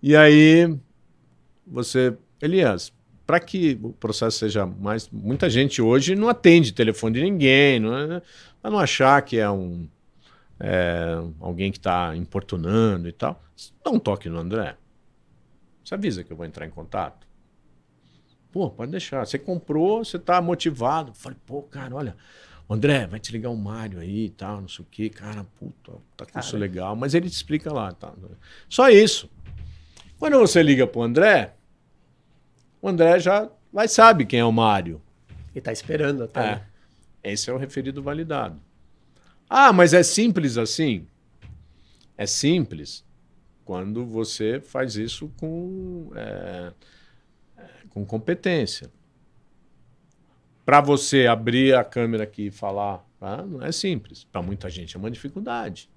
E aí você, Elias, para que o processo seja mais. Muita gente hoje não atende telefone de ninguém, não é, para não achar que é um é, alguém que está importunando e tal. Dá um toque no André. Você avisa que eu vou entrar em contato. Pô, pode deixar. Você comprou, você está motivado. Falei, pô, cara, olha, André, vai te ligar o Mário aí e tal, não sei o quê. Cara, puta, tá com isso legal. Mas ele te explica lá, tá? Só isso. Quando você liga pro André, o André já vai sabe quem é o Mário. E tá esperando até. É. Né? Esse é o referido validado. Ah, mas é simples assim? É simples quando você faz isso com, é, é com competência. Para você abrir a câmera aqui e falar, ah, não é simples. Para muita gente é uma dificuldade.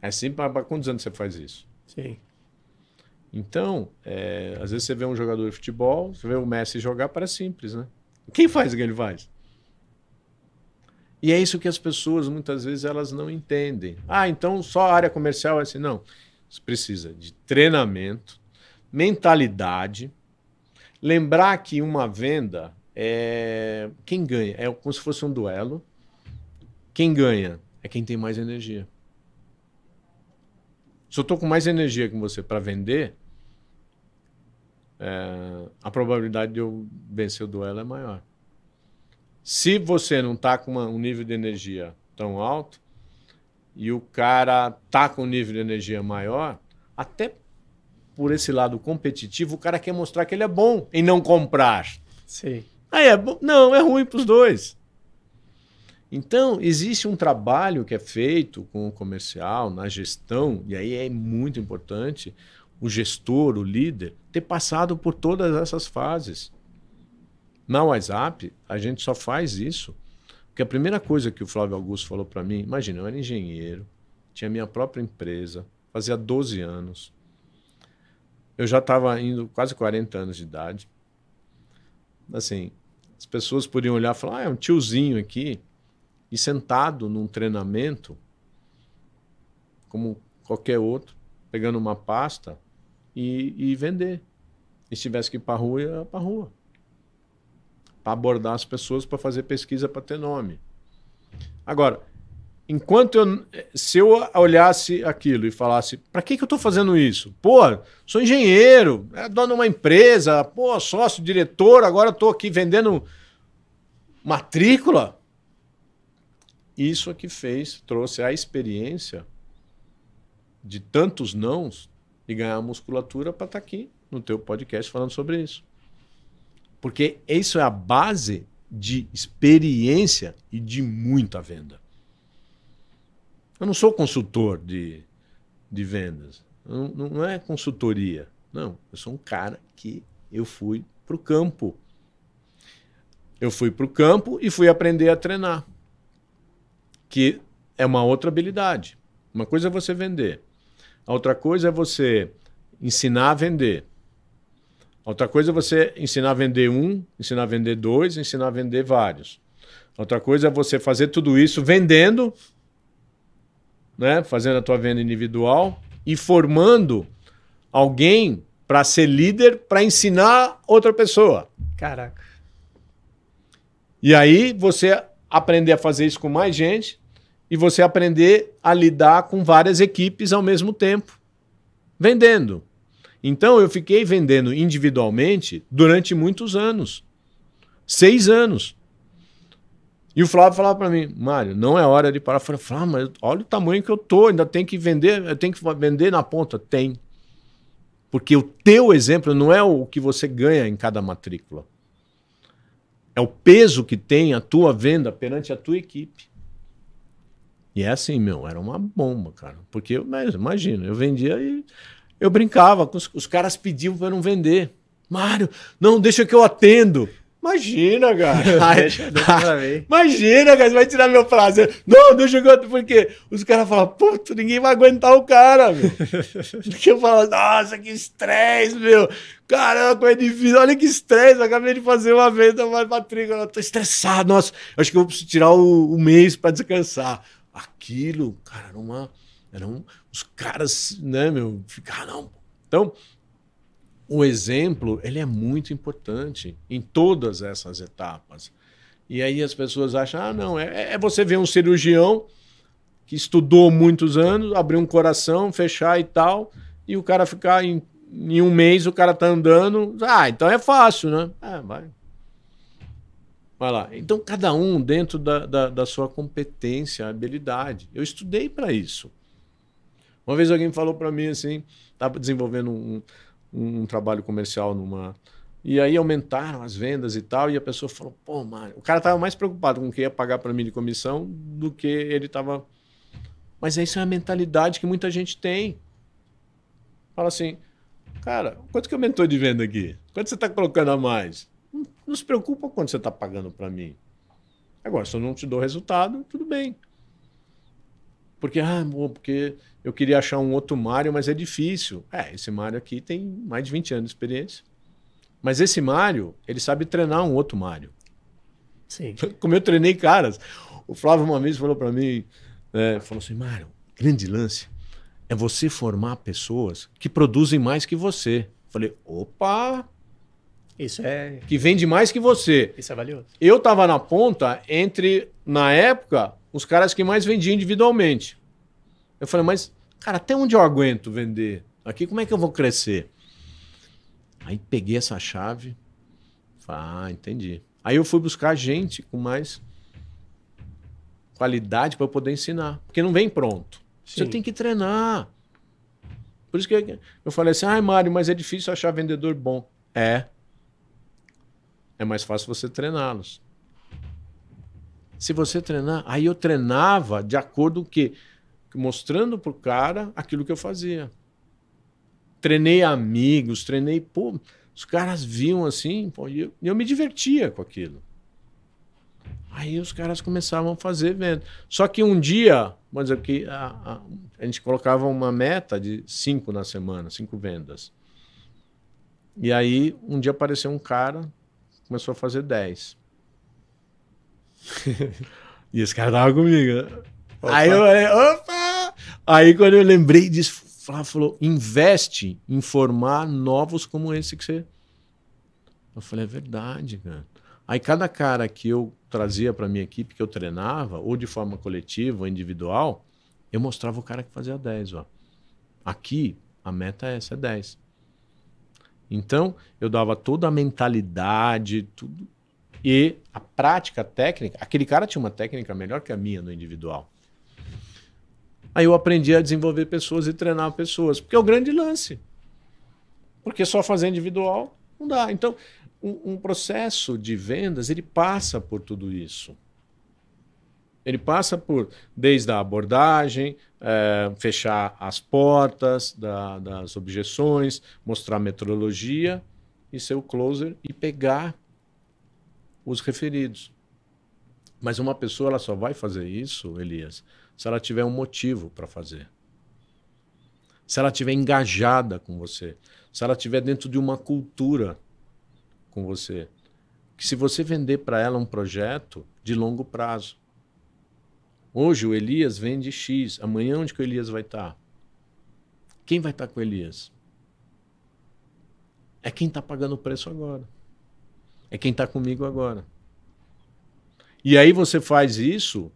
É simples, mas quantos anos você faz isso? Sim. Então, é, às vezes você vê um jogador de futebol, você vê o Messi jogar, parece simples, né? Quem faz o que ele faz? E é isso que as pessoas, muitas vezes, elas não entendem. Ah, então só a área comercial é assim. Não. Você precisa de treinamento, mentalidade, lembrar que uma venda é. Quem ganha? É como se fosse um duelo. Quem ganha é quem tem mais energia. Se eu estou com mais energia que você para vender, é, a probabilidade de eu vencer o duelo é maior. Se você não está com uma, um nível de energia tão alto e o cara tá com um nível de energia maior, até por esse lado competitivo, o cara quer mostrar que ele é bom em não comprar. Sim. Aí é bom. Não, é ruim para os dois. Então, existe um trabalho que é feito com o comercial, na gestão, e aí é muito importante o gestor, o líder, ter passado por todas essas fases. Na WhatsApp, a gente só faz isso porque a primeira coisa que o Flávio Augusto falou para mim, imagina, eu era engenheiro, tinha minha própria empresa, fazia 12 anos. Eu já estava indo quase 40 anos de idade. Assim, as pessoas podiam olhar e falar: ah, é um tiozinho aqui, e sentado num treinamento, como qualquer outro, pegando uma pasta, e, e vender. E se tivesse que ir para rua, ia para rua. Para abordar as pessoas, para fazer pesquisa, para ter nome. Agora, enquanto eu. Se eu olhasse aquilo e falasse, para que, que eu estou fazendo isso? Pô, sou engenheiro, é dono de uma empresa, pô, sócio, diretor, agora estou aqui vendendo matrícula. Isso é que fez, trouxe a experiência de tantos nãos e ganhar musculatura para estar tá aqui no teu podcast falando sobre isso. Porque isso é a base de experiência e de muita venda. Eu não sou consultor de, de vendas. Não, não é consultoria. Não, eu sou um cara que eu fui para o campo. Eu fui para o campo e fui aprender a treinar. Que é uma outra habilidade. Uma coisa é você vender. A outra coisa é você ensinar a vender. Outra coisa é você ensinar a vender um, ensinar a vender dois, ensinar a vender vários. Outra coisa é você fazer tudo isso vendendo, né? fazendo a tua venda individual e formando alguém para ser líder para ensinar outra pessoa. Caraca. E aí você aprender a fazer isso com mais gente e você aprender a lidar com várias equipes ao mesmo tempo, vendendo. Então eu fiquei vendendo individualmente durante muitos anos. Seis anos. E o Flávio falava para mim, Mário, não é hora de parar. Eu falei, Flávio, mas olha o tamanho que eu tô, ainda tem que vender, eu tenho que vender na ponta. Tem. Porque o teu exemplo não é o que você ganha em cada matrícula. É o peso que tem a tua venda perante a tua equipe. E é assim, meu, era uma bomba, cara. Porque eu, imagina, eu vendia e eu brincava, os, os caras pediam para não vender. Mário, não, deixa que eu atendo. Imagina, cara. <laughs> deixa, deixa Imagina, cara, você vai tirar meu prazer. Não, deixa que eu. Porque os caras falam, puto, ninguém vai aguentar o cara, meu. <laughs> Porque eu falo, nossa, que estresse, meu. Caramba, coisa difícil. Olha que estresse. Eu acabei de fazer uma venda, uma matrícula. Eu tô estressado. Nossa, acho que eu preciso tirar o, o mês para descansar. Aquilo, cara, era uma eram os caras, né, meu, ficar não. Então, o exemplo, ele é muito importante em todas essas etapas. E aí as pessoas acham, ah, não, é, é você ver um cirurgião que estudou muitos anos, abrir um coração, fechar e tal, e o cara ficar em, em um mês, o cara tá andando, ah, então é fácil, né? É, vai. Vai lá. Então, cada um dentro da, da, da sua competência, habilidade. Eu estudei para isso. Uma vez alguém falou para mim assim, estava desenvolvendo um, um, trabalho comercial numa. E aí aumentaram as vendas e tal, e a pessoa falou: pô, Mário, o cara estava mais preocupado com o que ia pagar para mim de comissão do que ele estava. Mas isso é a mentalidade que muita gente tem. Fala assim, cara, quanto que aumentou de venda aqui? Quanto você está colocando a mais? Não, não se preocupa quanto você está pagando para mim. Agora, se eu não te dou resultado, tudo bem. Porque, ah, porque eu queria achar um outro Mário, mas é difícil. É, esse Mário aqui tem mais de 20 anos de experiência. Mas esse Mário, ele sabe treinar um outro Mário. Sim. <laughs> Como eu treinei caras. O Flávio uma vez falou para mim, é, falou assim, Mário, grande lance é você formar pessoas que produzem mais que você. Falei, opa! Isso é. Que vende mais que você. Isso é valioso. Eu tava na ponta entre, na época, os caras que mais vendiam individualmente. Eu falei, mas, cara, até onde eu aguento vender? Aqui, como é que eu vou crescer? Aí peguei essa chave. Falei, ah, entendi. Aí eu fui buscar gente com mais qualidade para poder ensinar. Porque não vem pronto. Sim. Você tem que treinar. Por isso que eu falei assim, ai, ah, Mário, mas é difícil achar vendedor bom. É. É mais fácil você treiná-los. Se você treinar, aí eu treinava de acordo com que mostrando pro cara aquilo que eu fazia. Treinei amigos, treinei, pô, os caras viam assim, pô, e eu, eu me divertia com aquilo. Aí os caras começavam a fazer venda. Só que um dia, vamos dizer que a, a, a, gente colocava uma meta de cinco na semana, cinco vendas. E aí um dia apareceu um cara, começou a fazer dez. <laughs> e esse cara tava comigo. Né? Aí eu falei, opa! Aí quando eu lembrei disso, Flávio falou: investe em formar novos como esse que você. Eu falei, é verdade, cara. Aí cada cara que eu trazia para minha equipe, que eu treinava, ou de forma coletiva ou individual, eu mostrava o cara que fazia 10. Ó. Aqui, a meta é essa, é 10. Então, eu dava toda a mentalidade, tudo, e a prática técnica, aquele cara tinha uma técnica melhor que a minha no individual. Aí eu aprendi a desenvolver pessoas e treinar pessoas, porque é o grande lance. Porque só fazer individual não dá. Então, um, um processo de vendas, ele passa por tudo isso. Ele passa por, desde a abordagem, é, fechar as portas da, das objeções, mostrar a metodologia e ser o closer e pegar os referidos. Mas uma pessoa ela só vai fazer isso, Elias, se ela tiver um motivo para fazer. se ela estiver engajada com você, se ela estiver dentro de uma cultura com você, que se você vender para ela um projeto de longo prazo. Hoje o Elias vende X, amanhã onde que o Elias vai estar? Tá? Quem vai estar tá com o Elias? É quem está pagando o preço agora. É quem está comigo agora. E aí você faz isso,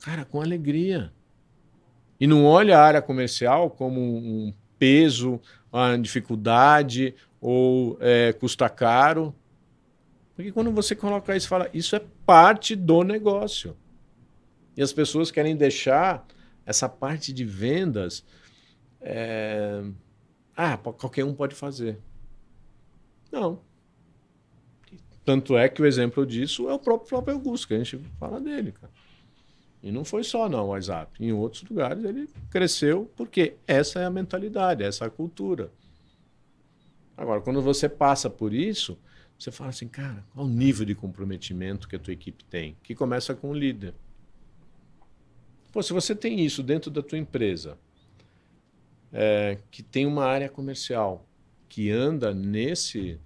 cara, com alegria. E não olha a área comercial como um peso, uma dificuldade ou é, custa caro. Porque quando você coloca isso, fala, isso é parte do negócio. E as pessoas querem deixar essa parte de vendas. É... Ah, qualquer um pode fazer. Não. Tanto é que o exemplo disso é o próprio Flávio Augusto, que a gente fala dele, cara. E não foi só não o WhatsApp. Em outros lugares ele cresceu porque essa é a mentalidade, essa é a cultura. Agora, quando você passa por isso, você fala assim, cara, qual o nível de comprometimento que a tua equipe tem? Que começa com o líder. Pô, se você tem isso dentro da tua empresa, é, que tem uma área comercial que anda nesse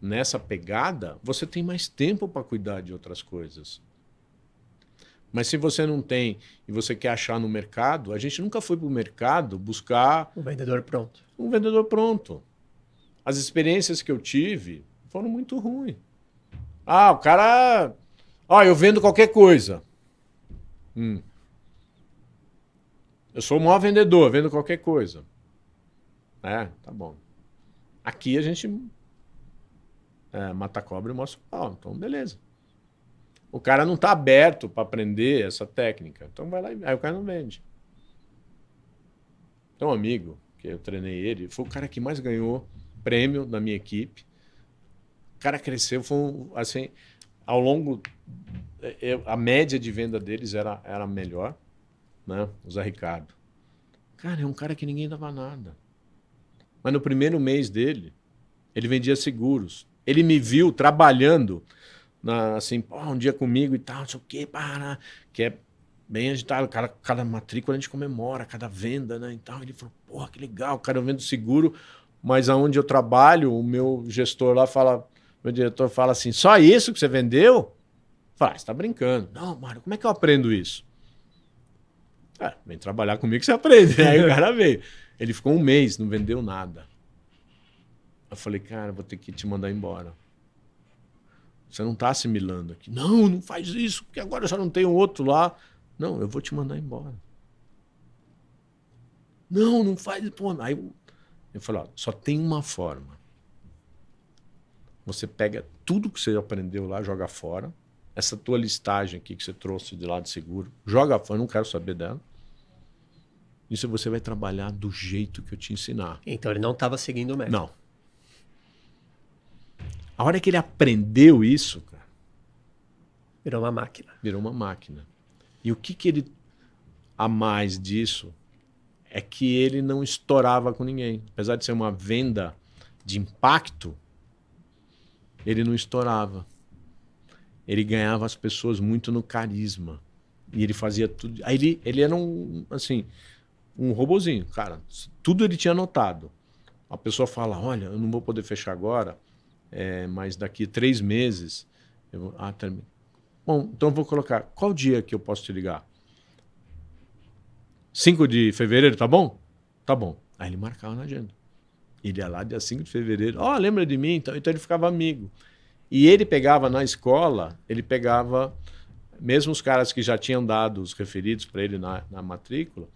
nessa pegada, você tem mais tempo para cuidar de outras coisas. Mas se você não tem e você quer achar no mercado, a gente nunca foi para o mercado buscar. Um vendedor pronto. Um vendedor pronto. As experiências que eu tive foram muito ruins. Ah, o cara. Ah, eu vendo qualquer coisa. Hum. Eu sou o maior vendedor, vendo qualquer coisa. É, tá bom. Aqui a gente é, mata cobra e mostra o pau. Então, beleza. O cara não está aberto para aprender essa técnica. Então vai lá e aí o cara não vende. Então, um amigo, que eu treinei ele, foi o cara que mais ganhou prêmio da minha equipe. O cara cresceu, foi um, assim, ao longo. Eu, a média de venda deles era, era melhor, né? O Zé Ricardo. Cara, é um cara que ninguém dava nada. Mas no primeiro mês dele, ele vendia seguros. Ele me viu trabalhando na, assim, um dia comigo e tal, não sei o quê, para, que é bem agitado. Cada, cada matrícula a gente comemora, cada venda, né? Então ele falou, porra, que legal, cara, eu vendo seguro, mas aonde eu trabalho, o meu gestor lá fala, meu diretor fala assim, só isso que você vendeu? Fala, ah, você tá brincando. Não, Mário, como é que eu aprendo isso? É, vem trabalhar comigo que você aprende. <laughs> Aí o cara veio. Ele ficou um mês, não vendeu nada. Eu falei, cara, vou ter que te mandar embora. Você não está assimilando aqui. Não, não faz isso, porque agora eu já não tenho outro lá. Não, eu vou te mandar embora. Não, não faz. Pô, aí eu falei, ó, só tem uma forma. Você pega tudo que você aprendeu lá, joga fora. Essa tua listagem aqui que você trouxe de lado seguro, joga fora, não quero saber dela. Isso você vai trabalhar do jeito que eu te ensinar. Então ele não estava seguindo o método. Não. A hora que ele aprendeu isso, cara, virou uma máquina. Virou uma máquina. E o que, que ele a mais disso é que ele não estourava com ninguém. Apesar de ser uma venda de impacto, ele não estourava. Ele ganhava as pessoas muito no carisma. E ele fazia tudo. Aí ele, ele era um, assim, um robozinho, cara. Tudo ele tinha anotado. A pessoa fala: Olha, eu não vou poder fechar agora, é, mas daqui três meses. Eu ah, termina. Bom, então vou colocar. Qual dia que eu posso te ligar? 5 de fevereiro, tá bom? Tá bom. Aí ele marcava na agenda. Ele ia lá dia 5 de fevereiro. Ó, oh, lembra de mim? Então, então ele ficava amigo. E ele pegava na escola, ele pegava, mesmo os caras que já tinham dado os referidos para ele na, na matrícula,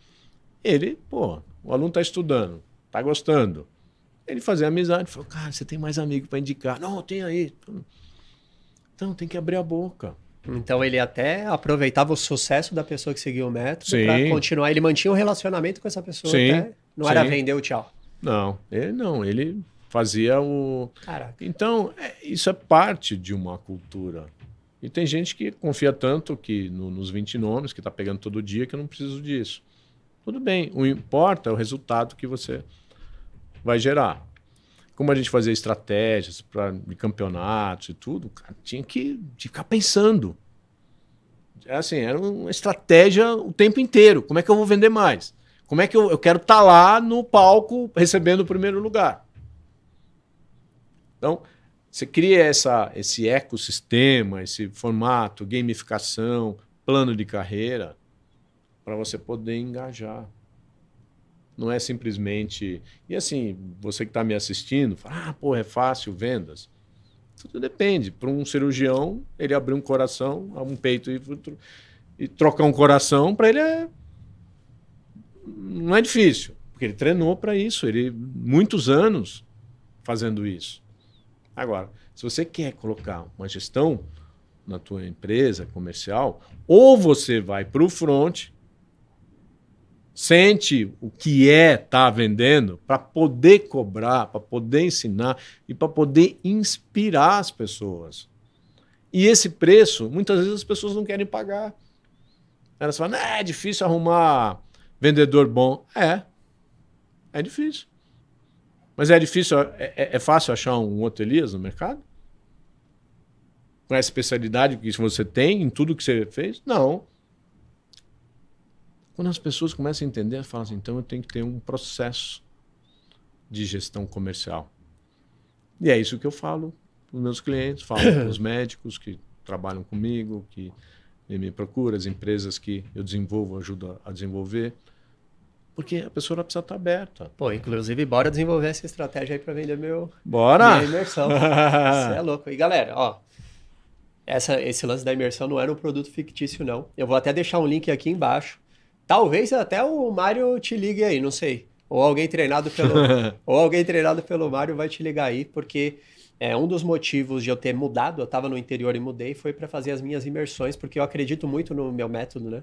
ele, pô, o aluno está estudando, está gostando. Ele fazia amizade, falou, cara, você tem mais amigo para indicar? Não, tem aí. Então tem que abrir a boca. Então ele até aproveitava o sucesso da pessoa que seguia o método para continuar. Ele mantinha o um relacionamento com essa pessoa. Sim, até. Não sim. era vender o tchau. Não, ele não. Ele fazia o. Caraca. Então é, isso é parte de uma cultura. E tem gente que confia tanto que no, nos 20 nomes que está pegando todo dia que eu não preciso disso. Tudo bem. O importa é o resultado que você vai gerar. Como a gente fazia estratégias para campeonatos e tudo, cara, tinha que ficar pensando. É assim, era uma estratégia o tempo inteiro. Como é que eu vou vender mais? Como é que eu, eu quero estar tá lá no palco recebendo o primeiro lugar? Então, você cria essa, esse ecossistema, esse formato, gamificação, plano de carreira, para você poder engajar. Não é simplesmente. E assim, você que está me assistindo, fala, ah, pô, é fácil vendas. Tudo depende. Para um cirurgião, ele abrir um coração, um peito e, e trocar um coração, para ele é. Não é difícil, porque ele treinou para isso, ele muitos anos fazendo isso. Agora, se você quer colocar uma gestão na tua empresa comercial, ou você vai para o front, sente o que é estar tá vendendo para poder cobrar, para poder ensinar e para poder inspirar as pessoas. E esse preço, muitas vezes as pessoas não querem pagar. Elas falam, é difícil arrumar vendedor bom. É, é difícil. Mas é difícil, é, é, é fácil achar um outro Elias no mercado? Com a especialidade que você tem em tudo que você fez? Não. Quando as pessoas começam a entender, falam assim, então eu tenho que ter um processo de gestão comercial. E é isso que eu falo para os meus clientes, falo <coughs> para os médicos que trabalham comigo, que me procuram, as empresas que eu desenvolvo, ajudo a desenvolver. Porque a pessoa precisa estar aberta. Pô, inclusive, bora desenvolver essa estratégia aí para vender meu, bora. minha imersão. <laughs> Você é louco. E galera, ó, essa, esse lance da imersão não era um produto fictício, não. Eu vou até deixar um link aqui embaixo. Talvez até o Mário te ligue aí, não sei. Ou alguém treinado pelo, <laughs> ou alguém treinado pelo Mário vai te ligar aí, porque é um dos motivos de eu ter mudado. Eu estava no interior e mudei, foi para fazer as minhas imersões, porque eu acredito muito no meu método, né?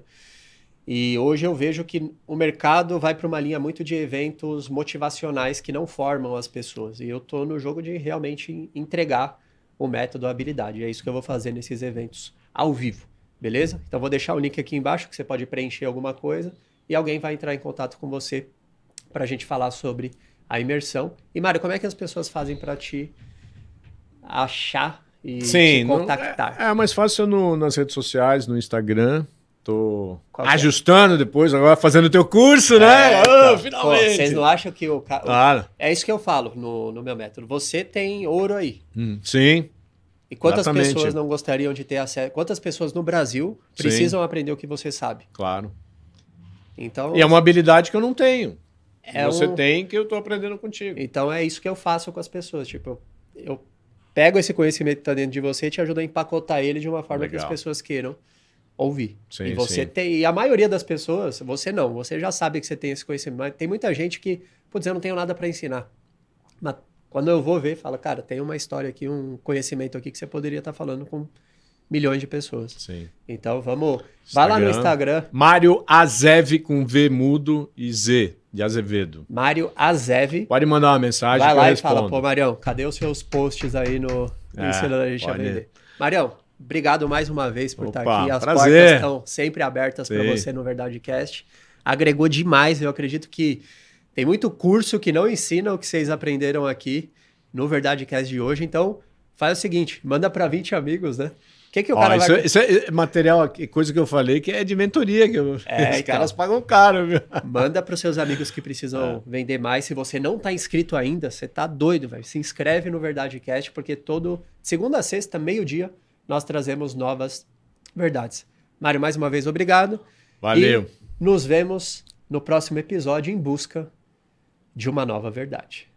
E hoje eu vejo que o mercado vai para uma linha muito de eventos motivacionais que não formam as pessoas. E eu estou no jogo de realmente entregar o método, a habilidade. E é isso que eu vou fazer nesses eventos ao vivo, beleza? Então vou deixar o link aqui embaixo que você pode preencher alguma coisa e alguém vai entrar em contato com você para a gente falar sobre a imersão. E Mário, como é que as pessoas fazem para te achar e Sim, te contactar? Não, é, é mais fácil no, nas redes sociais, no Instagram. Tô Qual é? ajustando é? depois, agora fazendo o teu curso, né? É, então, oh, finalmente. Pô, vocês não acham que o cara. Claro. É isso que eu falo no, no meu método. Você tem ouro aí. Hum, sim. E quantas Exatamente. pessoas não gostariam de ter acesso? Quantas pessoas no Brasil precisam sim. aprender o que você sabe? Claro. Então. E é uma habilidade que eu não tenho. É você um... tem que eu estou aprendendo contigo. Então é isso que eu faço com as pessoas. Tipo, eu, eu pego esse conhecimento que está dentro de você e te ajudo a empacotar ele de uma forma Legal. que as pessoas queiram ouvir. Sim, e você sim. tem. E a maioria das pessoas, você não, você já sabe que você tem esse conhecimento. Mas tem muita gente que, putz, eu não tenho nada para ensinar. Mas quando eu vou ver, fala, cara, tem uma história aqui, um conhecimento aqui que você poderia estar tá falando com milhões de pessoas. Sim. Então vamos. Instagram, vai lá no Instagram. Mário Azev com V mudo e Z de Azevedo. Mário Azev. Pode mandar uma mensagem. Vai lá e fala, pô, Marião, cadê os seus posts aí no é, ensinando a gente pode. a vender? Marião, Obrigado mais uma vez por Opa, estar aqui. As prazer. portas estão sempre abertas para você no Verdade Cast. Agregou demais. Eu acredito que tem muito curso que não ensina o que vocês aprenderam aqui no Verdade Cast de hoje. Então, faz o seguinte: manda para 20 amigos, né? O que, que o cara isso, vai... É, isso é material, coisa que eu falei que é de mentoria, que eu... é, <laughs> os então, caras pagam caro, viu? <laughs> Manda para os seus amigos que precisam é. vender mais. Se você não está inscrito ainda, você tá doido, velho. Se inscreve no Verdade Cast, porque todo segunda a sexta, meio-dia, nós trazemos novas verdades. Mário, mais uma vez, obrigado. Valeu. E nos vemos no próximo episódio em busca de uma nova verdade.